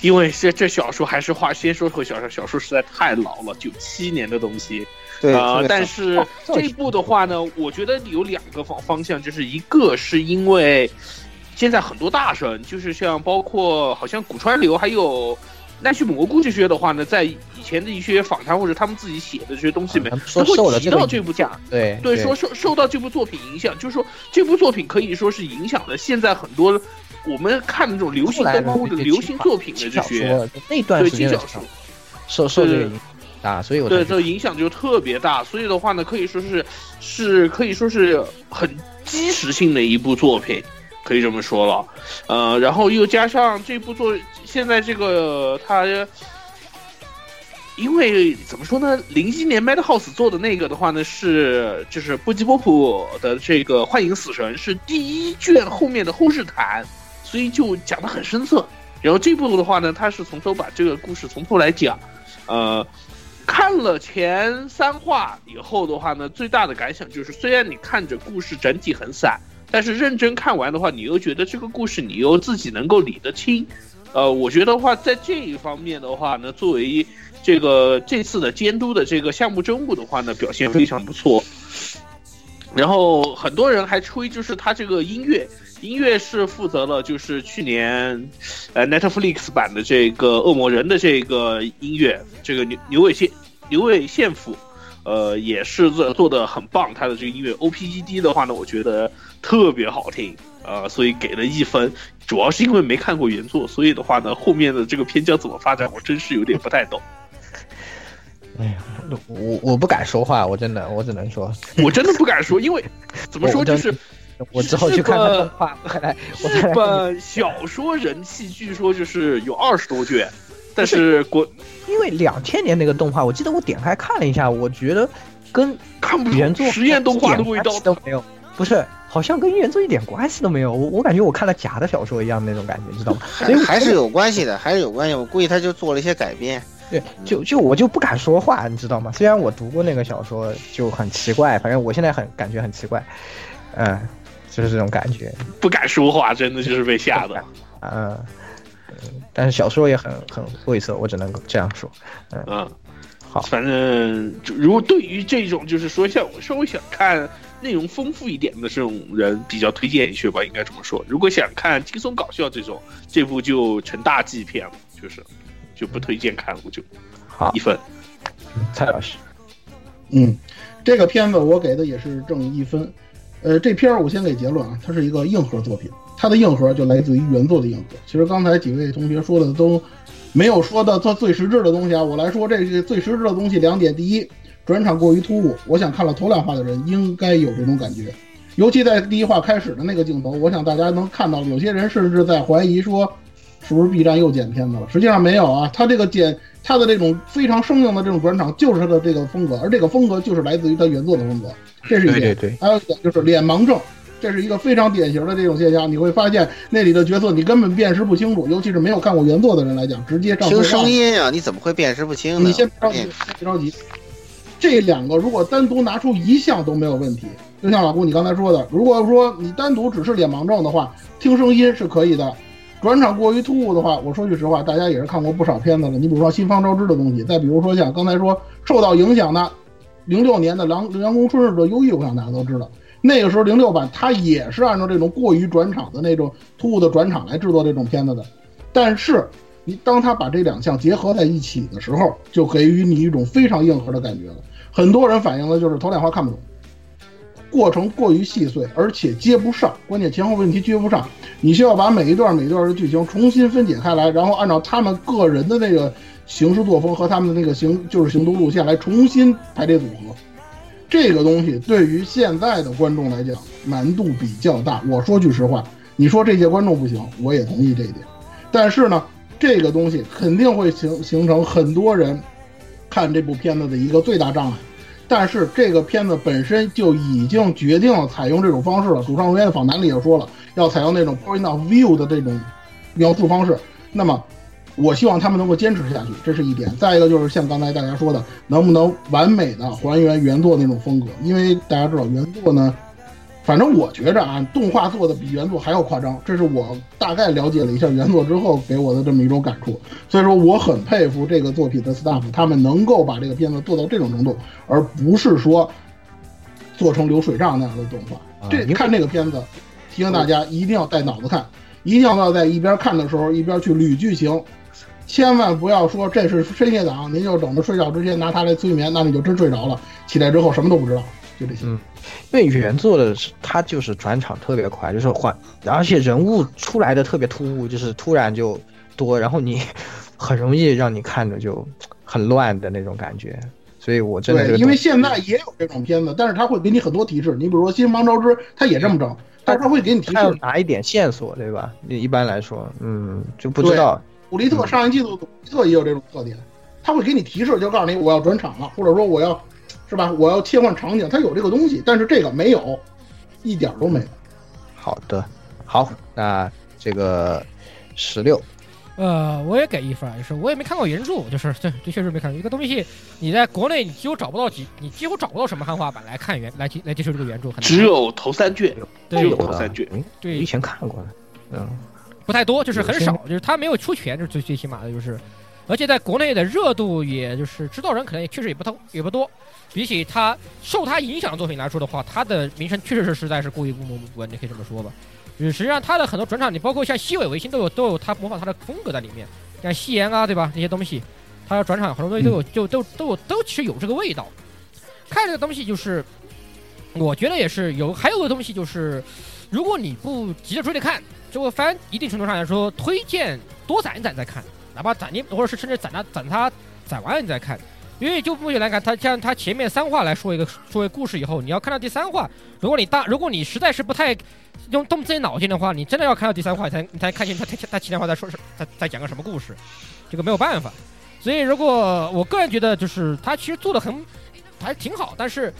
因为这这小说还是话先说回小说，小说实在太老了，九七年的东西。对啊，但是这一部的话呢，我觉得有两个方方向，就是一个是因为现在很多大神，就是像包括好像古川流还有奈绪蘑菇这些的话呢，在以前的一些访谈或者他们自己写的这些东西里面，都会提到这部作对对，说受受到这部作品影响，就是说这部作品可以说是影响了现在很多。我们看的这种流行动画的流行作品的这些那段时间受受这个影响大，所以我对这影响就特别大。所以的话呢，可以说是是可以说是很基石性的一部作品，可以这么说了。呃，然后又加上这部作，现在这个它，因为怎么说呢？零一年 Madhouse 做的那个的话呢，是就是布吉波普的这个《幻影死神》是第一卷后面的后世谈。所以就讲的很深色，然后这部的话呢，他是从头把这个故事从头来讲，呃，看了前三话以后的话呢，最大的感想就是，虽然你看着故事整体很散，但是认真看完的话，你又觉得这个故事你又自己能够理得清，呃，我觉得话在这一方面的话呢，作为这个这次的监督的这个项目真务的话呢，表现非常不错，然后很多人还吹就是他这个音乐。音乐是负责了，就是去年，呃，Netflix 版的这个《恶魔人》的这个音乐，这个牛牛尾宪牛尾宪辅，呃，也是做做的很棒。他的这个音乐 OPED 的话呢，我觉得特别好听，呃，所以给了一分。主要是因为没看过原作，所以的话呢，后面的这个片将怎么发展，我真是有点不太懂。哎呀，我我不敢说话，我真的，我只能说，我真的不敢说，因为怎么说就是。我之后去看看动画，来，日本小说人气据说就是有二十多卷，但是国因为两千年那个动画，我记得我点开看了一下，我觉得跟看不原作实验动画的味道都没有，不是，好像跟原作一点关系都没有，我我感觉我看了假的小说一样那种感觉，知道吗？所以还是有关系的，还是有关系。我估计他就做了一些改编。对，就就我就不敢说话，你知道吗？虽然我读过那个小说，就很奇怪，反正我现在很感觉很奇怪，嗯。就是这种感觉，不敢说话，真的就是被吓的。嗯，但是小说也很很晦涩，我只能这样说。嗯，好，反正如果对于这种就是说像我稍微想看内容丰富一点的这种人，比较推荐一些吧，应该这么说。如果想看轻松搞笑这种，这部就成大忌片了，就是就不推荐看了，就好一分。蔡老师，嗯，这个片子我给的也是正一分。呃，这篇儿我先给结论啊，它是一个硬核作品，它的硬核就来自于原作的硬核。其实刚才几位同学说的都没有说到它最实质的东西啊，我来说这个最实质的东西两点：第一，转场过于突兀，我想看了头两话的人应该有这种感觉，尤其在第一话开始的那个镜头，我想大家能看到，有些人甚至在怀疑说，是不是 B 站又剪片子了？实际上没有啊，他这个剪，他的这种非常生硬的这种转场就是他的这个风格，而这个风格就是来自于他原作的风格。这是一点，还有一点就是脸盲症，这是一个非常典型的这种现象。你会发现那里的角色你根本辨识不清楚，尤其是没有看过原作的人来讲，直接听声音啊，你怎么会辨识不清呢？你先别着急，别着急。这两个如果单独拿出一项都没有问题，就像老顾你刚才说的，如果说你单独只是脸盲症的话，听声音是可以的。转场过于突兀的话，我说句实话，大家也是看过不少片子了。你比如说新方舟之的东西，再比如说像刚才说受到影响的。零六年的《凉凉宫春日的忧郁》，我想大家都知道，那个时候零六版它也是按照这种过于转场的那种突兀的转场来制作这种片子的。但是，你当他把这两项结合在一起的时候，就给予你一种非常硬核的感觉了。很多人反映的就是头两话看不懂，过程过于细碎，而且接不上，关键前后问题接不上。你需要把每一段每一段的剧情重新分解开来，然后按照他们个人的那个。行事作风和他们的那个行就是行动路线来重新排列组合，这个东西对于现在的观众来讲难度比较大。我说句实话，你说这些观众不行，我也同意这一点。但是呢，这个东西肯定会形形成很多人看这部片子的一个最大障碍。但是这个片子本身就已经决定了采用这种方式了。主创人员的访谈里也说了，要采用那种 point of view 的这种描述方式。那么，我希望他们能够坚持下去，这是一点。再一个就是像刚才大家说的，能不能完美的还原原作那种风格？因为大家知道原作呢，反正我觉着啊，动画做的比原作还要夸张，这是我大概了解了一下原作之后给我的这么一种感触。所以说，我很佩服这个作品的 staff，他们能够把这个片子做到这种程度，而不是说做成流水账那样的动画。这看这个片子，提醒大家一定要带脑子看，一定要在一边看的时候一边去捋剧情，千万不要说这是深夜档，您就等着睡觉之前拿它来催眠，那你就真睡着了，起来之后什么都不知道，就这些。嗯，因为原作的是它就是转场特别快，就是换，而且人物出来的特别突兀，就是突然就多，然后你很容易让你看着就很乱的那种感觉。所以我真的对，因为现在也有这种片子，但是他会给你很多提示。你比如说《新王朝之》，他也这么整，但是他会给你提示，拿一点线索，对吧？你一般来说，嗯，就不知道。古力特上一季度，古力特也有这种特点，他会给你提示，就告诉你我要转场了，或者说我要，是吧？我要切换场景，它有这个东西，但是这个没有，一点都没有。好的，好，那这个十六。呃，我也给一分，就是我也没看过原著，就是这这确实没看过一个东西。你在国内你几乎找不到几，你几乎找不到什么汉化版来看原来来接受这个原著，只有头三卷，只有头三卷，对，以前看过的，嗯，不太多，就是很少，就是他没有出全，就是最最起码的就是，而且在国内的热度，也就是知道人可能也确实也不多，也不多。比起他受他影响的作品来说的话，他的名声确实是实在是过于不不不，你可以这么说吧。就是实际上他的很多转场，你包括像西尾维新都有都有他模仿他的风格在里面，像夕颜啊，对吧？那些东西，他的转场很多东西都有，就都都有都其实有这个味道。看这个东西就是，我觉得也是有，还有个东西就是，如果你不急着追着看，就会翻一定程度上来说，推荐多攒一攒再看，哪怕攒你或者是甚至攒它攒它攒完了你再看。因为就目前来看，他像他前面三话来说一个说一个故事以后，你要看到第三话，如果你大如果你实在是不太用动自己脑筋的话，你真的要看到第三话才你才看清他他他前两话在说什在在讲个什么故事，这个没有办法。所以如果我个人觉得就是他其实做的很还挺好，但是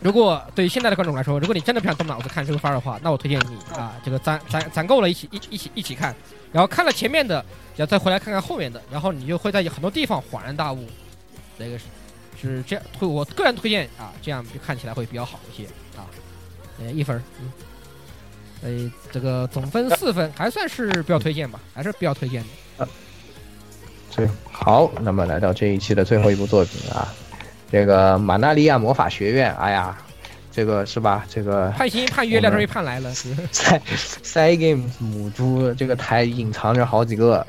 如果对于现在的观众来说，如果你真的不想动脑子看这个番的话，那我推荐你啊这个攒攒攒够了一起一一起一起看，然后看了前面的，然后再回来看看后面的，然后你就会在很多地方恍然大悟。那个是是这样推，我个人推荐啊，这样就看起来会比较好一些啊。呃，一分，嗯，呃，这个总分四分，还算是比较推荐吧，还是比较推荐的。对，好，那么来到这一期的最后一部作品啊，这个《马纳利亚魔法学院》，哎呀，这个是吧？这个盼星盼月亮终于盼来了。赛赛 game 母猪这个台隐藏着好几个。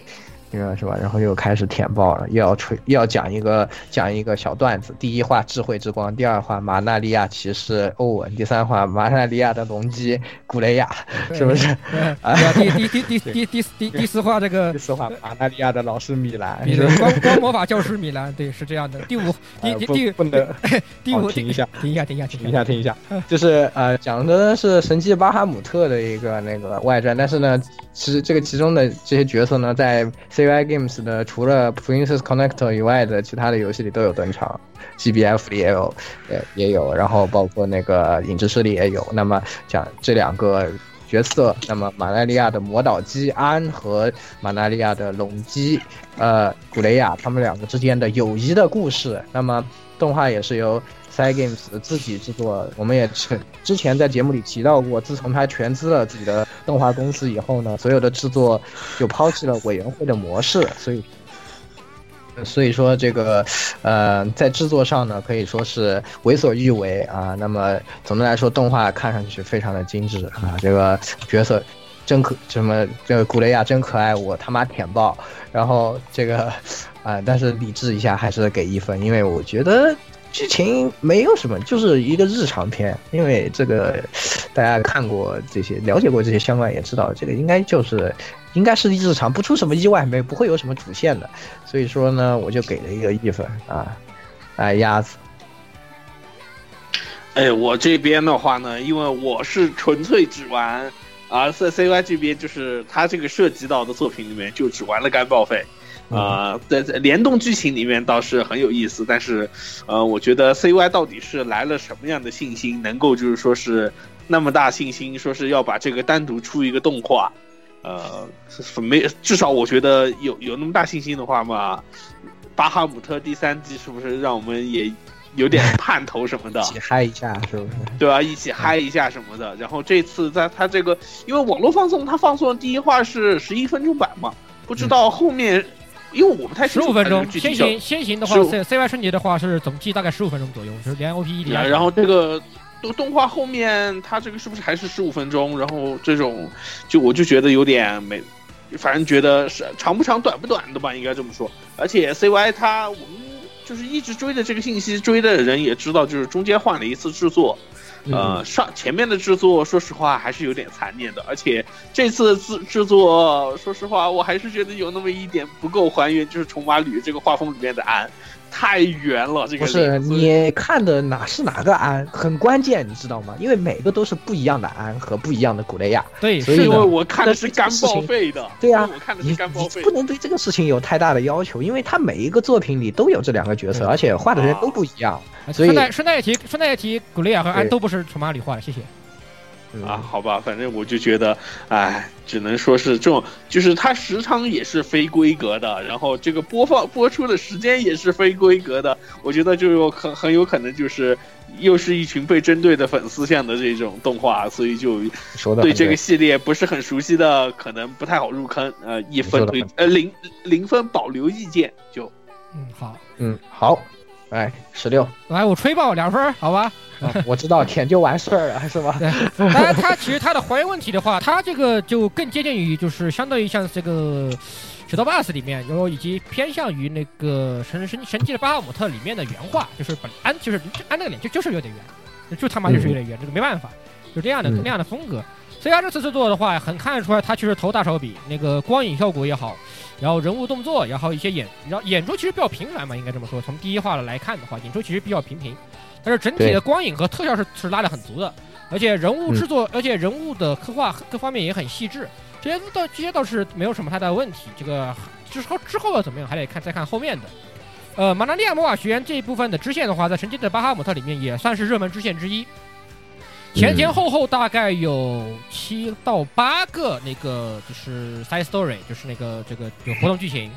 是吧？然后又开始填报了，又要吹，又要讲一个讲一个小段子。第一话智慧之光，第二话马纳利亚骑士欧文，第三话马纳利亚的龙姬古雷亚，是不是？啊，第第第第第第第第四话这个第四话马纳利亚的老师米兰，光光魔法教师米兰，对，是这样的。第五第第第不能第五停一下，停一下，停一下，停一下，停一下，就是呃讲的是神奇巴哈姆特的一个那个外传，但是呢，其实这个其中的这些角色呢，在 CY Games 的。除了 Princess Connector 以外的其他的游戏里都有登场，GBF 里也有，也也有，然后包括那个影之势力也有。那么讲这两个角色，那么马奈利亚的魔导基安和马奈利亚的龙基，呃，古雷亚他们两个之间的友谊的故事。那么动画也是由 Side Games 自己制作，我们也之之前在节目里提到过，自从他全资了自己的动画公司以后呢，所有的制作就抛弃了委员会的模式，所以，所以说这个，呃，在制作上呢，可以说是为所欲为啊。那么总的来说，动画看上去非常的精致啊，这个角色真可什么，这个古雷亚真可爱，我他妈舔爆。然后这个，啊，但是理智一下还是给一分，因为我觉得。剧情没有什么，就是一个日常片。因为这个，大家看过这些，了解过这些相关，也知道这个应该就是，应该是日常，不出什么意外，没不会有什么主线的。所以说呢，我就给了一个一分啊，哎，鸭子。哎，我这边的话呢，因为我是纯粹只玩，而在 CY 这边就是他这个涉及到的作品里面，就只玩了干报废。啊，在在联动剧情里面倒是很有意思，但是，呃，我觉得 C Y 到底是来了什么样的信心，能够就是说是那么大信心，说是要把这个单独出一个动画，呃，没至少我觉得有有那么大信心的话嘛，巴哈姆特第三季是不是让我们也有点 盼头什么的？一起嗨一下，是不是？对啊？一起嗨一下什么的。然后这次在他这个，因为网络放送，他放送的第一话是十一分钟版嘛，不知道后面。因为我不太十五分钟，先行先行的话，C C Y 春节的话是总计大概十五分钟左右，就是连 O P 一点。然后这个动动画后面，它这个是不是还是十五分钟？然后这种，就我就觉得有点没，反正觉得是长不长、短不短的吧，应该这么说。而且 C Y 它，我们就是一直追的这个信息，追的人也知道，就是中间换了一次制作。呃，上前面的制作，说实话还是有点残念的，而且这次制制作，说实话，我还是觉得有那么一点不够还原，就是《虫马吕》这个画风里面的安。太圆了，这个不是你看的哪是哪个安，很关键，你知道吗？因为每个都是不一样的安和不一样的古雷亚。对，所以因为我看的是干报废的。对呀，我看的是干报废。不能对这个事情有太大的要求，因为他每一个作品里都有这两个角色，而且画的人都不一样。所以顺带顺带一提，顺带一提，古雷亚和安都不是从马里画的，谢谢。啊，好吧，反正我就觉得，哎，只能说是这种，就是它时长也是非规格的，然后这个播放播出的时间也是非规格的，我觉得就有很很有可能就是又是一群被针对的粉丝向的这种动画，所以就对这个系列不是很熟悉的，可能不太好入坑。呃，一分推呃零零分保留意见，就嗯好，嗯好，来十六，来我吹爆两分，好吧。我知道舔就完事儿了，是吧？对，当然它其实他的还原问题的话，他这个就更接近于就是相当于像这个《雪道 bus》里面，然后以及偏向于那个《神神神奇的巴哈姆特》里面的原画，就是本安就是安那个脸就就是有点圆，就他妈就是有点圆，这个没办法，就这样的那样的风格。所以他这次制作的话，很看得出来，他确实投大手笔，那个光影效果也好，然后人物动作然后，一些演然后演出其实比较平凡嘛，应该这么说。从第一话来看的话，演出其实比较平平。但是整体的光影和特效是是拉的很足的，而且人物制作，而且人物的刻画各方面也很细致，这些倒这些倒是没有什么太大问题。这个之后之后要怎么样，还得看再看后面的。呃，马纳利亚魔法学院这一部分的支线的话，在《神奇的巴哈姆特》里面也算是热门支线之一，前前后后大概有七到八个那个就是 side story，就是那个这个有活动剧情。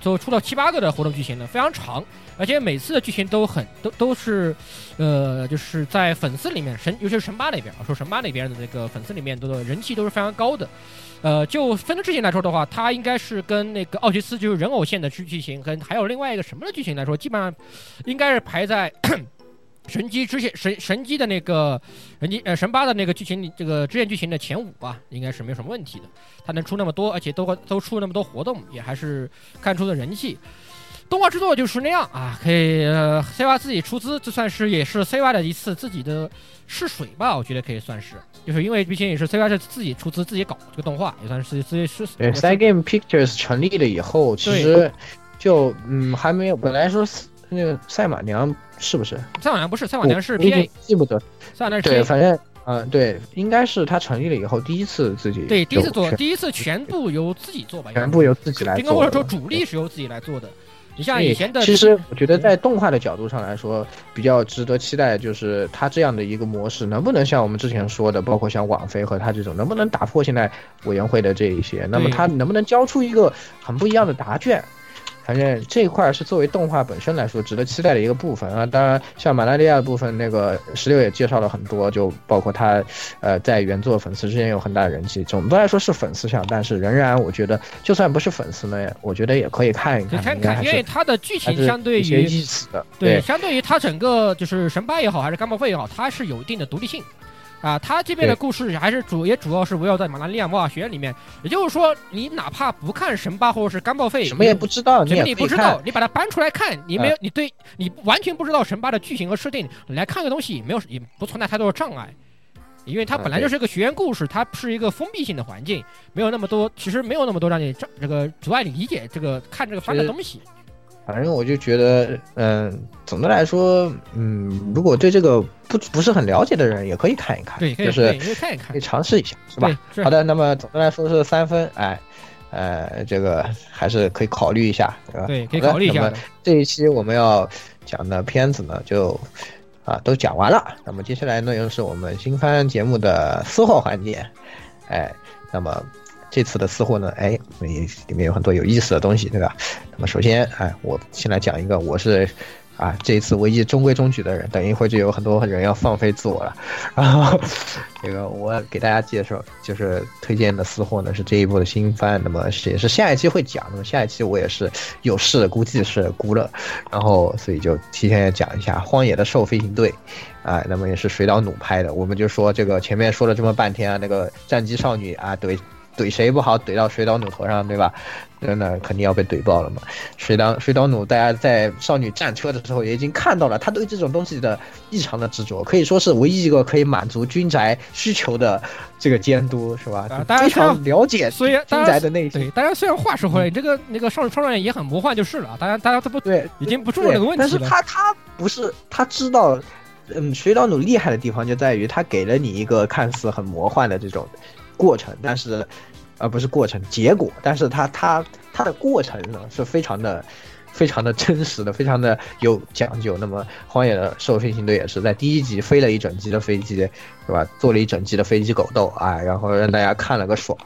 就出了七八个的活动剧情呢，非常长，而且每次的剧情都很都都是，呃，就是在粉丝里面神，尤其是神八那边啊，说神八那边的那个粉丝里面的人气都是非常高的。呃，就分支剧情来说的话，它应该是跟那个奥吉斯就是人偶线的剧剧情，跟还有另外一个什么的剧情来说，基本上应该是排在。神机支线神神机的那个神机呃神八的那个剧情这个支线剧情的前五吧，应该是没有什么问题的。它能出那么多，而且都都出那么多活动，也还是看出了人气。动画制作就是那样啊，可以呃 C Y 自己出资，这算是也是 C Y 的一次自己的试水吧，我觉得可以算是，就是因为毕竟也是 C Y 是自己出资自己搞这个动画，也算是自己试。对，Side Game Pictures 成立了以后，其实就嗯还没有，本来说那个赛马娘。是不是赛马娘不是赛马娘是 P A 记不得赛马娘对，反正嗯对，应该是他成立了以后第一次自己对第一次做第一次全部由自己做吧，全部由自己来做，应该或者说主力是由自己来做的。你像以前的，其实我觉得在动画的角度上来说，比较值得期待就是他这样的一个模式能不能像我们之前说的，包括像网飞和他这种，能不能打破现在委员会的这一些，那么他能不能交出一个很不一样的答卷？反正这一块是作为动画本身来说值得期待的一个部分啊。当然，像马拉利亚的部分，那个十六也介绍了很多，就包括他，呃，在原作粉丝之间有很大的人气。总的来说是粉丝向，但是仍然我觉得，就算不是粉丝呢，我觉得也可以看一看。看看，因为它的剧情相对于意思的，对，相对于它整个就是神八也好，还是干报废也好，它是有一定的独立性。啊，他这边的故事还是主也主要是围绕在马拉利亚魔法学院里面，也就是说，你哪怕不看神八或者是干报废，什么也不知道，什么你不知道，你把它搬出来看，你没有，你对你完全不知道神八的剧情和设定，来看个东西没有也不存在太多的障碍，因为它本来就是一个学院故事，它是一个封闭性的环境，没有那么多，其实没有那么多让你这这个阻碍你理解这个看这个番的东西。反正我就觉得，嗯，总的来说，嗯，如果对这个不不是很了解的人，也可以看一看，对，就是看一看，可以尝试一下，是吧？好的，那么总的来说是三分，哎，呃，这个还是可以考虑一下，对吧？对，可以考虑一下。这一期我们要讲的片子呢，就啊都讲完了。那么接下来呢，又是我们新番节目的私货环节，哎，那么这次的私货呢，哎，也里面有很多有意思的东西，对吧？那么首先，哎，我先来讲一个，我是。啊，这一次唯一中规中矩的人，等一会儿就有很多人要放飞自我了。然后，这个我给大家介绍，就是推荐的私货呢是这一部的新番，那么也是下一期会讲。那么下一期我也是有事，估计是估了，然后所以就提前讲一下《荒野的兽飞行队》啊，那么也是水岛努拍的。我们就说这个前面说了这么半天啊，那个战机少女啊，对怼谁不好，怼到水岛努头上，对吧？那那肯定要被怼爆了嘛！水岛水岛努，大家在少女战车的时候也已经看到了，他对这种东西的异常的执着，可以说是唯一一个可以满足军宅需求的这个监督，是吧？大家非常了解军宅的内对，大家虽然话说回来，这个那个少女少年也很魔幻就是了，大家大家都不对，已经不注重这个问题了。但是他他不是他知道，嗯，水岛努厉害的地方就在于他给了你一个看似很魔幻的这种过程，但是。而不是过程结果，但是它它它的过程呢是非常的，非常的真实的，非常的有讲究。那么荒野的兽飞行队也是在第一集飞了一整集的飞机，是吧？做了一整集的飞机狗斗啊，然后让大家看了个爽。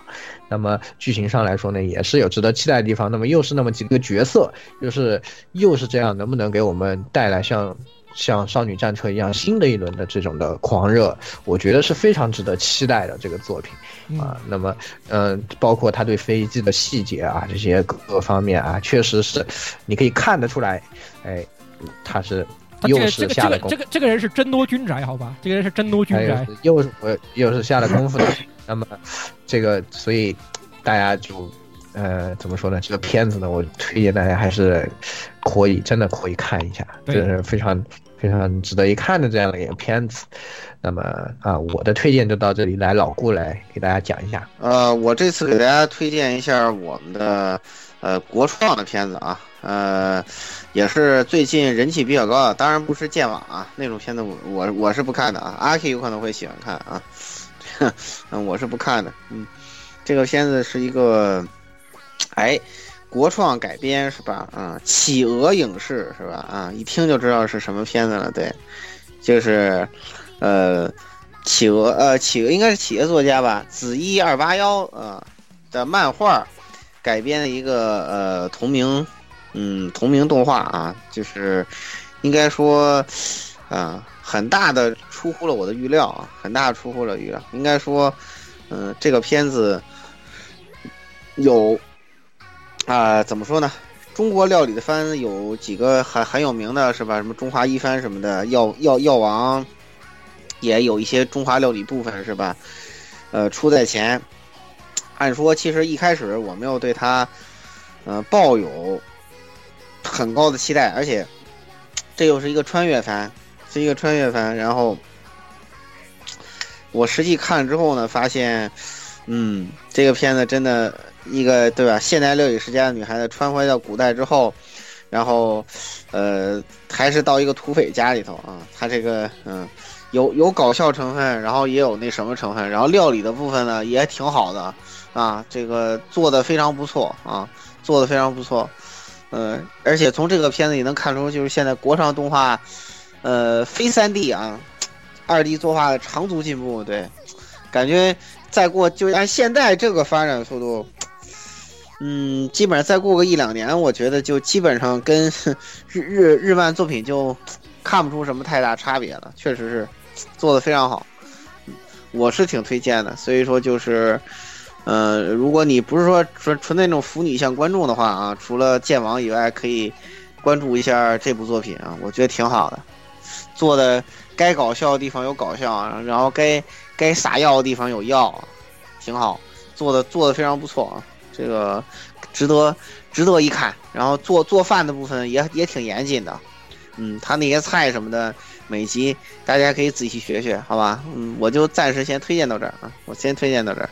那么剧情上来说呢，也是有值得期待的地方。那么又是那么几个角色，又是又是这样，能不能给我们带来像？像少女战车一样新的一轮的这种的狂热，我觉得是非常值得期待的这个作品啊。那么，嗯，包括他对飞机的细节啊，这些各个方面啊，确实是你可以看得出来，哎，他是又是下了功夫。这个这个人是真多军宅，好吧？这个人是真多军宅，又是我又是下了功夫的。那么，这个所以大家就呃怎么说呢？这个片子呢，我推荐大家还是可以真的可以看一下，这是非常。非常值得一看的这样的一个片子，那么啊，我的推荐就到这里，来老顾来给大家讲一下。呃，我这次给大家推荐一下我们的呃国创的片子啊，呃，也是最近人气比较高的，当然不是剑网啊那种片子，我我我是不看的啊，阿 K 有可能会喜欢看啊，嗯，我是不看的，嗯，这个片子是一个，哎。国创改编是吧？啊，企鹅影视是吧？啊，一听就知道是什么片子了。对，就是，呃，企鹅呃，企鹅应该是企鹅作家吧？紫一二八幺啊的漫画改编的一个呃同名嗯同名动画啊，就是应该说啊很大的出乎了我的预料啊，很大出乎了预料。应该说，嗯，这个片子有。啊，怎么说呢？中国料理的番有几个很很有名的，是吧？什么中华一番什么的，药药药王，也有一些中华料理部分，是吧？呃，出在前。按说，其实一开始我没有对他，呃，抱有很高的期待，而且这又是一个穿越番，是一个穿越番。然后我实际看了之后呢，发现，嗯，这个片子真的。一个对吧？现代料理世家的女孩子穿回到古代之后，然后，呃，还是到一个土匪家里头啊。她这个嗯，有有搞笑成分，然后也有那什么成分，然后料理的部分呢也挺好的啊。这个做的非常不错啊，做的非常不错。嗯，而且从这个片子也能看出，就是现在国产动画，呃，非三 D 啊，二 D 作画的长足进步。对，感觉再过就按现在这个发展速度。嗯，基本上再过个一两年，我觉得就基本上跟 日日日漫作品就看不出什么太大差别了。确实是做的非常好，我是挺推荐的。所以说就是，呃，如果你不是说纯纯那种腐女向观众的话啊，除了剑王以外，可以关注一下这部作品啊，我觉得挺好的。做的该搞笑的地方有搞笑，然后该该撒药的地方有药，挺好，做的做的非常不错啊。这个值得值得一看，然后做做饭的部分也也挺严谨的，嗯，他那些菜什么的，每集大家可以仔细学学，好吧？嗯，我就暂时先推荐到这儿啊，我先推荐到这儿。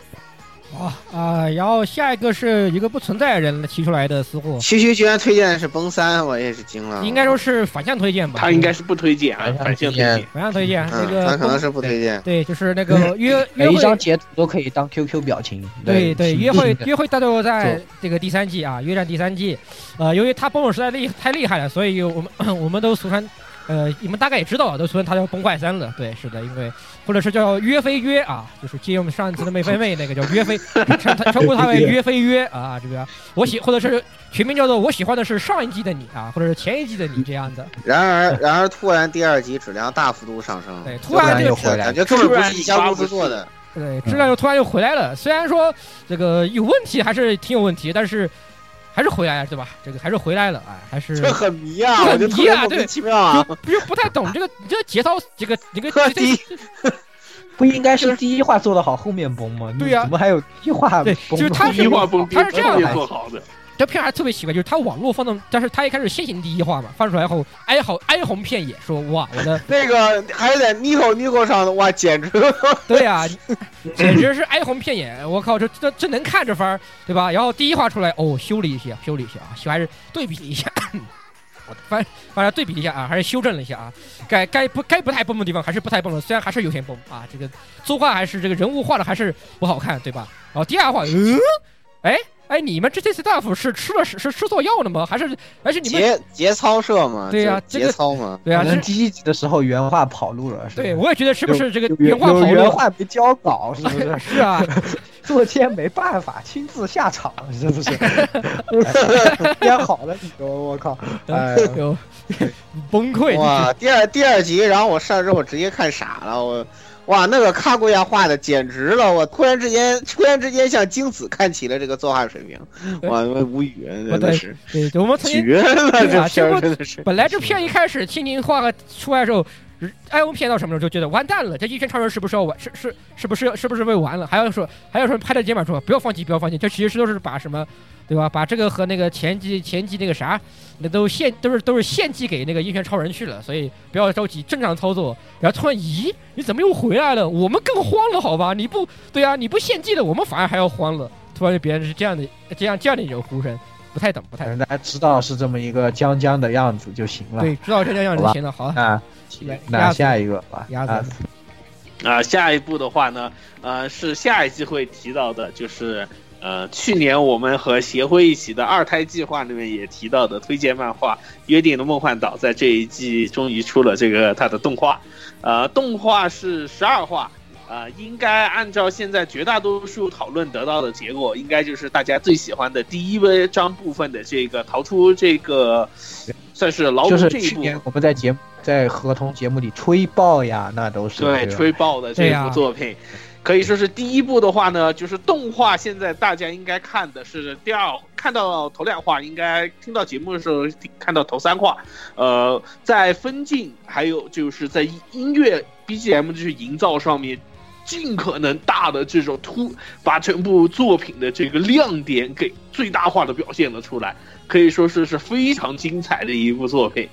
啊啊！然后下一个是一个不存在的人提出来的私货，区区居然推荐的是崩三，我也是惊了。应该说是反向推荐吧？他应该是不推荐啊，反向推荐。反向推荐，那个他可能是不推荐。对，就是那个约约每一张截图都可以当 QQ 表情。对对，约会 约会大都在这个第三季啊，约战第三季。呃，由于他崩的实在厉太厉害了，所以我们 我们都俗称呃，你们大概也知道了，都称他叫崩坏三了。对，是的，因为或者是叫约飞约啊，就是借用上一次的妹飞妹那个叫约飞，称称呼他为约飞约啊，这个我喜或者是全名叫做我喜欢的是上一季的你啊，或者是前一季的你这样的。然而，然而突然第二集质量大幅度上升，对，突然又回来，感觉根本不是一家公司做的。对，质量又突然又回来了。虽然说这个有问题，还是挺有问题，但是还是回来了，对吧？这个还是回来了，哎，还是这很迷啊，很迷啊，对，奇妙啊，不是不太懂这个 这个节操，这个这个第一不应该是第一话做的好，后面崩吗？对呀，怎么还有第一话？崩，就是他第一话崩，他是这样做好的。这片还特别奇怪，就是他网络放的，但是他一开始先行第一话嘛，放出来后哀嚎哀鸿遍野，说哇我的那个还在 Nico Nico 上的哇，简直 对呀，简直是哀鸿遍野，我靠，这这这能看这番儿对吧？然后第一话出来哦，修了一下，修了一下啊，修还是对比了一下，我反反正对比一下啊，还是修正了一下啊，该该不该不太崩的地方还是不太崩了，虽然还是有点崩啊，这个作画还是这个人物画的还是不好看对吧？然后第二话，嗯，哎。哎，你们这这 staff 是吃了是是吃错药了吗？还是还是你们节节操社吗？对呀，节操嘛。对呀，可能第一集的时候原话跑路了。对，我也觉得是不是这个原话跑路？原话没交稿，是不是？是啊，作监没办法，亲自下场，是不是？编好了，你说我靠，哎呦，崩溃！哇，第二第二集，然后我上之后直接看傻了，我。哇，那个卡古亚画的简直了！我突然之间，突然之间向京子看齐了这个作画水平，我，无语，真的是，对，我们曾经绝了，这片真的是。本来这片一开始青柠画个出来的时候，艾欧片到什么时候就觉得完蛋了，这一拳超人是不是要完？是是是不是是不是被完了？还要说还要说拍着肩膀说不要放弃，不要放弃，这其实都是把什么？对吧？把这个和那个前期前期那个啥，那都献都是都是献祭给那个一拳超人去了，所以不要着急，正常操作。然后突然，咦，你怎么又回来了？我们更慌了，好吧？你不对啊，你不献祭了，我们反而还要慌了。突然，别人是这样的，这样这样的一种呼声，不太懂，不太懂。大家知道是这么一个将将的样子就行了。对，知道这将样子就行了。好那，那下一个吧。鸭子啊，下一步的话呢，呃，是下一季会提到的，就是。呃，去年我们和协会一起的二胎计划里面也提到的推荐漫画《约定的梦幻岛》，在这一季终于出了这个它的动画，呃，动画是十二话，呃，应该按照现在绝大多数讨论得到的结果，应该就是大家最喜欢的第一章部分的这个逃出这个，算是牢笼这一部。我们在节目在合同节目里吹爆呀，那都是对吹爆的这部作品。可以说是第一部的话呢，就是动画。现在大家应该看的是第二，看到头两话，应该听到节目的时候看到头三话。呃，在分镜还有就是在音乐 BGM 就是营造上面，尽可能大的这种突，把整部作品的这个亮点给最大化的表现了出来，可以说是是非常精彩的一部作品。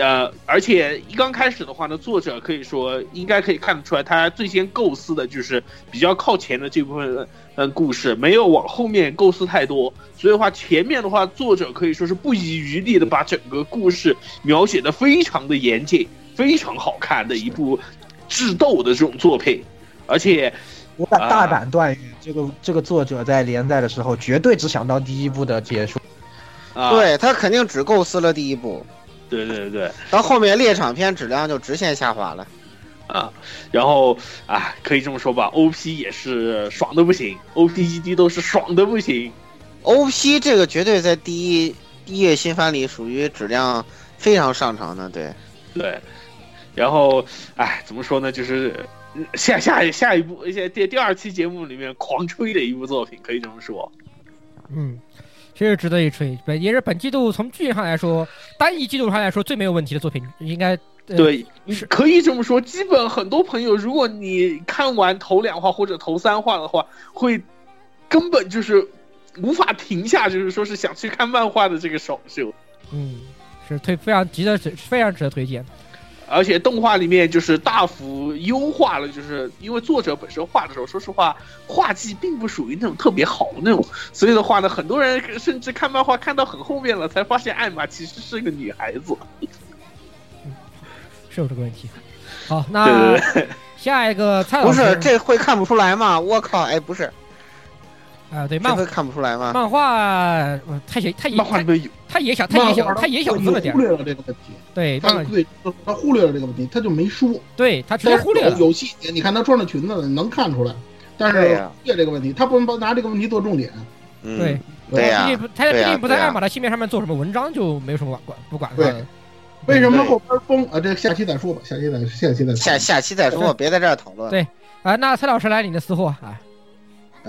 呃，而且一刚开始的话呢，作者可以说应该可以看得出来，他最先构思的就是比较靠前的这部分嗯故事，没有往后面构思太多。所以的话，前面的话，作者可以说是不遗余力的把整个故事描写的非常的严谨，非常好看的一部智斗的这种作品。而且，我敢大胆断言，这个这个作者在连载的时候绝对只想到第一部的结束，对他肯定只构思了第一部。对对对，到后面猎场片质量就直线下滑了，啊，然后啊，可以这么说吧，O P 也是爽的不行，O P E D 都是爽的不行，O P 这个绝对在第一第一月新番里属于质量非常上乘的，对。对，然后哎，怎么说呢，就是下下下一部，而且第第二期节目里面狂吹的一部作品，可以这么说，嗯。确实值得一吹，本也是本季度从剧上来说，单一季度上来说最没有问题的作品，应该对，是可以这么说。基本很多朋友，如果你看完头两话或者头三话的话，会根本就是无法停下，就是说是想去看漫画的这个爽秀。嗯，是推非常值得非常值得推荐。而且动画里面就是大幅优化了，就是因为作者本身画的时候，说实话，画技并不属于那种特别好的那种，所以的话呢，很多人甚至看漫画看到很后面了，才发现艾玛其实是个女孩子。是有这个问题。好，那下一个蔡老师，不是这会看不出来吗？我靠，哎，不是，啊，对，漫画看不出来吗？漫画呃太野太野漫画里面有他也小他也小漫画太野小子了点，忽略了这个问题，对，漫画他对他忽略了这个问题，他就没说。对他直接忽略了有，细节，你看他穿着裙子，能看出来，但是忽略这个问题，他不能把拿这个问题做重点。嗯对，对呀毕竟不他对呀毕竟不在爱马的性面上面做什么文章，就没有什么管管不管他对了。为什么对后边崩啊？这个下期再说吧，下期再下期再说下下期再说，别在这儿讨论。对啊？那蔡老师来你的私货啊，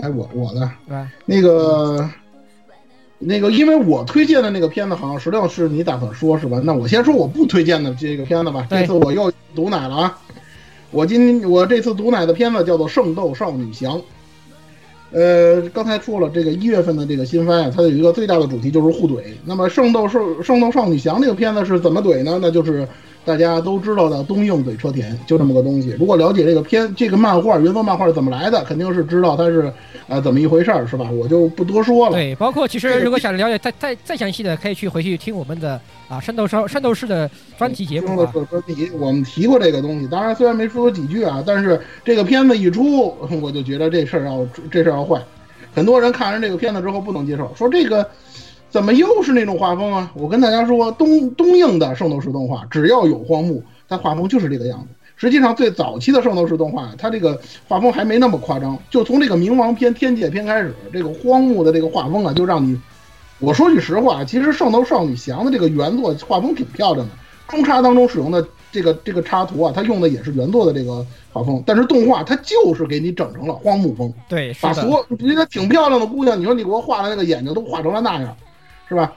哎，我我的？那个那个，因为我推荐的那个片子好像石榴是你打算说是吧？那我先说我不推荐的这个片子吧。这次我又毒奶了啊！我今我这次毒奶的片子叫做《圣斗少女翔》。呃，刚才说了，这个一月份的这个新番啊，它有一个最大的主题就是互怼。那么《圣斗圣圣斗少女翔》这个片子是怎么怼呢？那就是大家都知道的东映嘴车田，就这么个东西。如果了解这个片这个漫画原作漫画是怎么来的，肯定是知道它是啊、怎么一回事儿，是吧？我就不多说了。对，包括其实如果想了解再再再详细的，可以去回去听我们的啊山斗山山斗士的专题节目专题，我们提过这个东西。当然，虽然没说几句啊，但是这个片子一出，我就觉得这事儿要这事儿要坏。很多人看完这个片子之后不能接受，说这个怎么又是那种画风啊？我跟大家说，东东映的圣斗士动画，只要有荒木，它画风就是这个样子。实际上，最早期的圣斗士动画，它这个画风还没那么夸张。就从这个冥王篇、天界篇开始，这个荒木的这个画风啊，就让你，我说句实话，其实《圣斗少女翔》的这个原作画风挺漂亮的，中插当中使用的这个这个插图啊，它用的也是原作的这个画风，但是动画它就是给你整成了荒木风，对，把所，有人家挺漂亮的姑娘，你说你给我画的那个眼睛都画成了那样，是吧？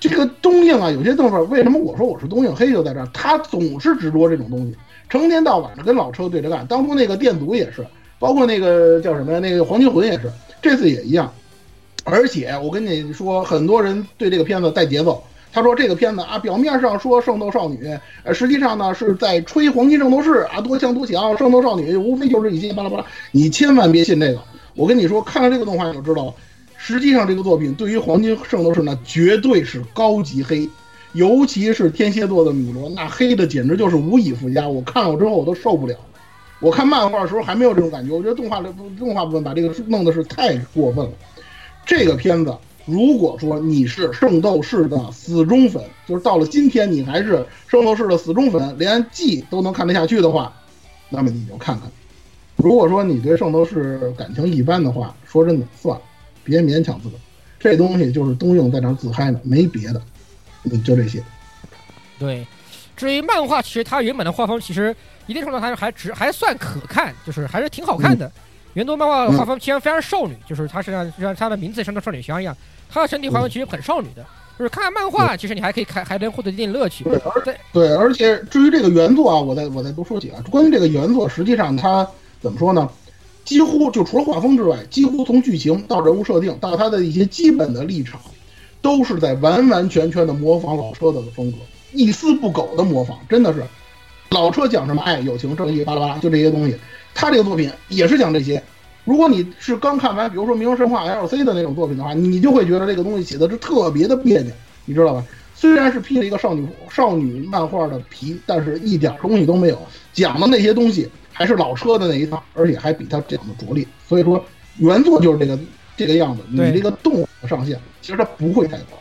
这个东映啊，有些动画为什么我说我是东映黑就在这儿，他总是执着这种东西，成天到晚的跟老车对着干。当初那个电阻也是，包括那个叫什么呀，那个黄金魂也是，这次也一样。而且我跟你说，很多人对这个片子带节奏。他说这个片子啊，表面上说圣斗少女，呃，实际上呢是在吹黄金圣斗士啊，多强多强，圣斗少女无非就是一些巴拉巴拉。你千万别信这个。我跟你说，看了这个动画你就知道了，实际上这个作品对于黄金圣斗士呢，绝对是高级黑，尤其是天蝎座的米罗，那黑的简直就是无以复加。我看了之后我都受不了。我看漫画的时候还没有这种感觉，我觉得动画的动画部分把这个弄的是太过分了。这个片子，如果说你是圣斗士的死忠粉，就是到了今天你还是圣斗士的死忠粉，连 G 都能看得下去的话，那么你就看看。如果说你对圣斗士感情一般的话，说真的，算了，别勉强自个儿。这东西就是东映在那儿自嗨呢，没别的，嗯，就这些。对。至于漫画，其实它原本的画风其实一定程度上还只还算可看，就是还是挺好看的。原作漫画画风其实非常少女，就是它是像像它的名字像个少女香一样，它的整体画风其实很少女的。就是看漫画，其实你还可以看，还能获得一定乐趣。对，而对，而且至于这个原作啊，我再我再多说几个。关于这个原作，实际上它怎么说呢？几乎就除了画风之外，几乎从剧情到人物设定到他的一些基本的立场，都是在完完全全的模仿老车的风格，一丝不苟的模仿，真的是老车讲什么爱、友情、正义，巴拉巴拉，就这些东西。他这个作品也是讲这些。如果你是刚看完，比如说《冥王神话》LC 的那种作品的话，你就会觉得这个东西写的是特别的别扭，你知道吧？虽然是披了一个少女少女漫画的皮，但是一点东西都没有，讲的那些东西还是老车的那一套，而且还比他讲的拙劣。所以说，原作就是这个这个样子。你这个动画上限其实它不会太高。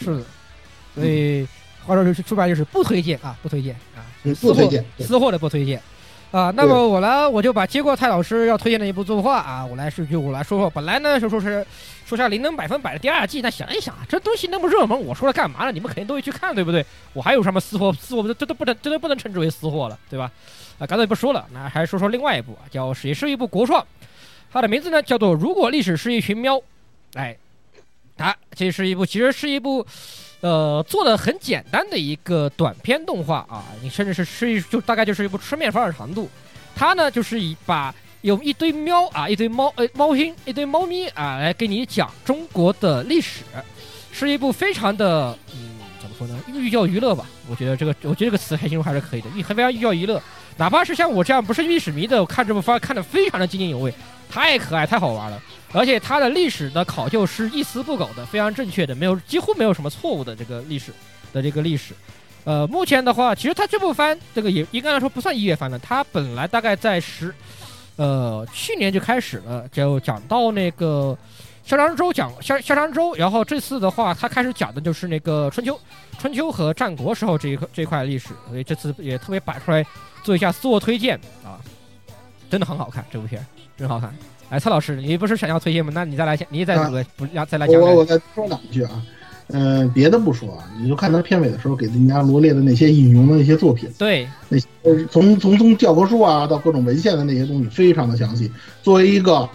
是的，所以话说就是说白就是不推荐啊，不推荐啊，不推荐，私货的不推荐。啊，那么我呢，我就把接过蔡老师要推荐的一部作画啊，我来是就我来说说。本来呢，就说是说下《灵能百分百》的第二季，那想一想啊，这东西那么热门，我说了干嘛呢？你们肯定都会去看，对不对？我还有什么私货？私货这都不能，这都不能称之为私货了，对吧？啊，干脆不说了，那还说说另外一部啊，叫也是一部国创，它的名字呢叫做《如果历史是一群喵》，哎，它这是一部，其实是一部。呃，做的很简单的一个短片动画啊，你甚至是是一就大概就是一部吃面饭的长度。它呢就是以把有一堆喵啊，一堆猫呃猫星，一堆猫咪啊来给你讲中国的历史，是一部非常的嗯怎么说呢，寓教于乐吧。我觉得这个我觉得这个词还形容还是可以的，寓非常寓教于乐。哪怕是像我这样不是历史迷的，我看这部番看的非常的津津有味，太可爱太好玩了。而且它的历史的考究是一丝不苟的，非常正确的，没有几乎没有什么错误的这个历史的这个历史。呃，目前的话，其实它这部番这个也应该来说不算一月番了，它本来大概在十，呃，去年就开始了，就讲到那个萧长周讲萧萧长周，然后这次的话，他开始讲的就是那个春秋、春秋和战国时候这一块这块历史，所以这次也特别摆出来做一下自我推荐啊，真的很好看，这部片真好看。哎，蔡老师，你不是想要推荐吗？那你再来，你再啊补个不要再来讲讲。我我再说两句啊，嗯、别的不说啊，你就看他片尾的时候给人家罗列的那些引用的那些作品，对，那些从从从教科书啊到各种文献的那些东西，非常的详细。作为一个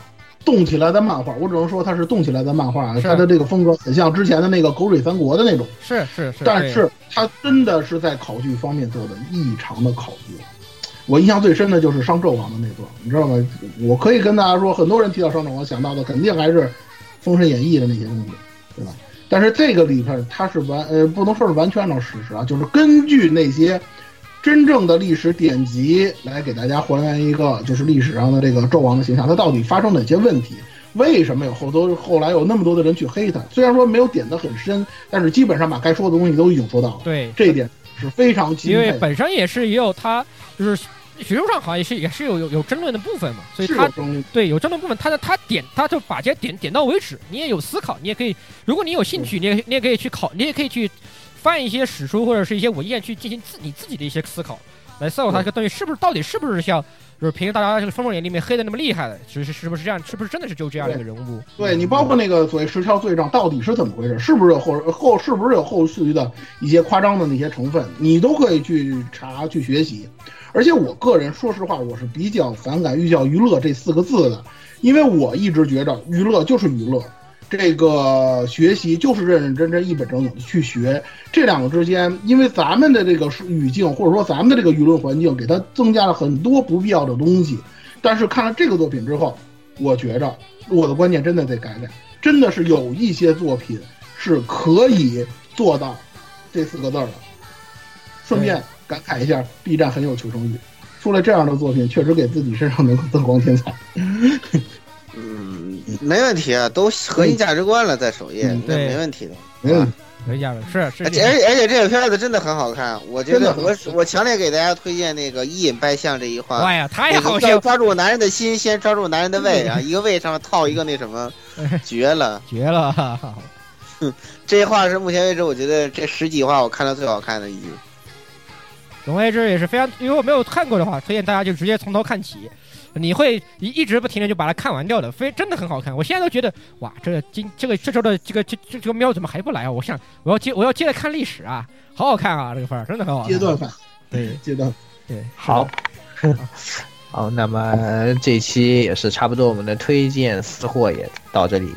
动起来的漫画，我只能说它是动起来的漫画啊，它的这个风格很像之前的那个《狗水三国》的那种，是是是，但是它真的是在考据方面做的异常的考据。我印象最深的就是商纣王的那段，你知道吗？我可以跟大家说，很多人提到商纣王想到的肯定还是《封神演义》的那些东西，对吧？但是这个里边它是完呃不能说是完全按照史实啊，就是根据那些真正的历史典籍来给大家还原一个就是历史上的这个纣王的形象，他到底发生哪些问题？为什么有后头后来有那么多的人去黑他？虽然说没有点的很深，但是基本上把该说的东西都已经说到了。对，这一点是非常钦因。为本身也是也有他就是学术上好像也是也是有有有争论的部分嘛，所以他对有争论部分，他的他点他就把这些点点到为止，你也有思考，你也可以，如果你有兴趣，你也你也可以去考，你也可以去翻一些史书或者是一些文献去进行自你自己的一些思考，来思考它这个东西是不是到底是不是像就是平时大家这个《封神演义》里面黑的那么厉害的，其实是不是这样，是不是真的是就这样的一个人物？对你包括那个所谓十条罪状到底是怎么回事，是不是有后后是不是有后续的一些夸张的那些成分，你都可以去查去学习。而且我个人说实话，我是比较反感“寓教于乐”这四个字的，因为我一直觉着娱乐就是娱乐，这个学习就是认认真真、一本正经的去学。这两个之间，因为咱们的这个语境或者说咱们的这个舆论环境，给它增加了很多不必要的东西。但是看了这个作品之后，我觉着我的观念真的得改改，真的是有一些作品是可以做到这四个字的。顺便感慨一下，B 站很有求生欲，出了这样的作品，确实给自己身上能够增光添彩。嗯，没问题啊，都核心价值观了，在首页，嗯对没问题的。没问题，可以是是而且而且这个片子真的很好看，我觉得我我强烈给大家推荐那个一饮拜相这一话。哇呀，太那个好笑，抓住男人的心，先抓住男人的胃啊！一个胃上面套一个那什么，绝了！绝了！哈哈这一话是目前为止我觉得这十几话我看到最好看的一集。总而言之也是非常，如果没有看过的话，推荐大家就直接从头看起，你会一一直不停的就把它看完掉的，非真的很好看。我现在都觉得，哇，这个今这个这周的这个这这这个喵怎么还不来啊？我想我要接我要接着看历史啊，好好看啊，这个番儿真的很好看。阶段反对 阶段对，好，好，那么这一期也是差不多，我们的推荐私货也到这里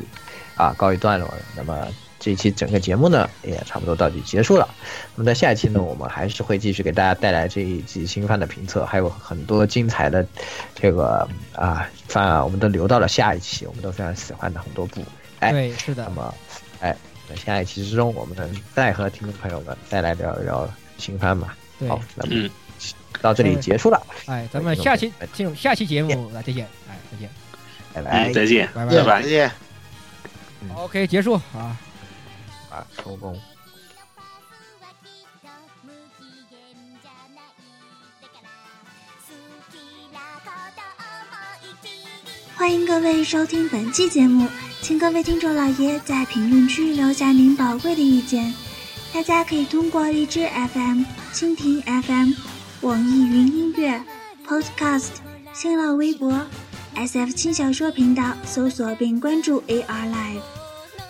啊告一段落了。那么这一期整个节目呢，也差不多到这里结束了。那么在下一期呢，我们还是会继续给大家带来这一季新番的评测，还有很多精彩的这个啊番啊，我们都留到了下一期，我们都非常喜欢的很多部。哎，对，是的那，么，哎，在下一期之中，我们再和听众朋友们再来聊一聊新番吧。对，好，那么嗯到这里结束了，哎，咱们下期进入下期节目，来再见，哎，再见，拜拜嗯，。再见，拜拜拜再。见。OK，结束啊。啊，收工。欢迎各位收听本期节目，请各位听众老爷在评论区留下您宝贵的意见。大家可以通过荔枝 FM、蜻蜓 FM、网易云音乐、Podcast、新浪微博、SF 轻小说频道搜索并关注 AR Live。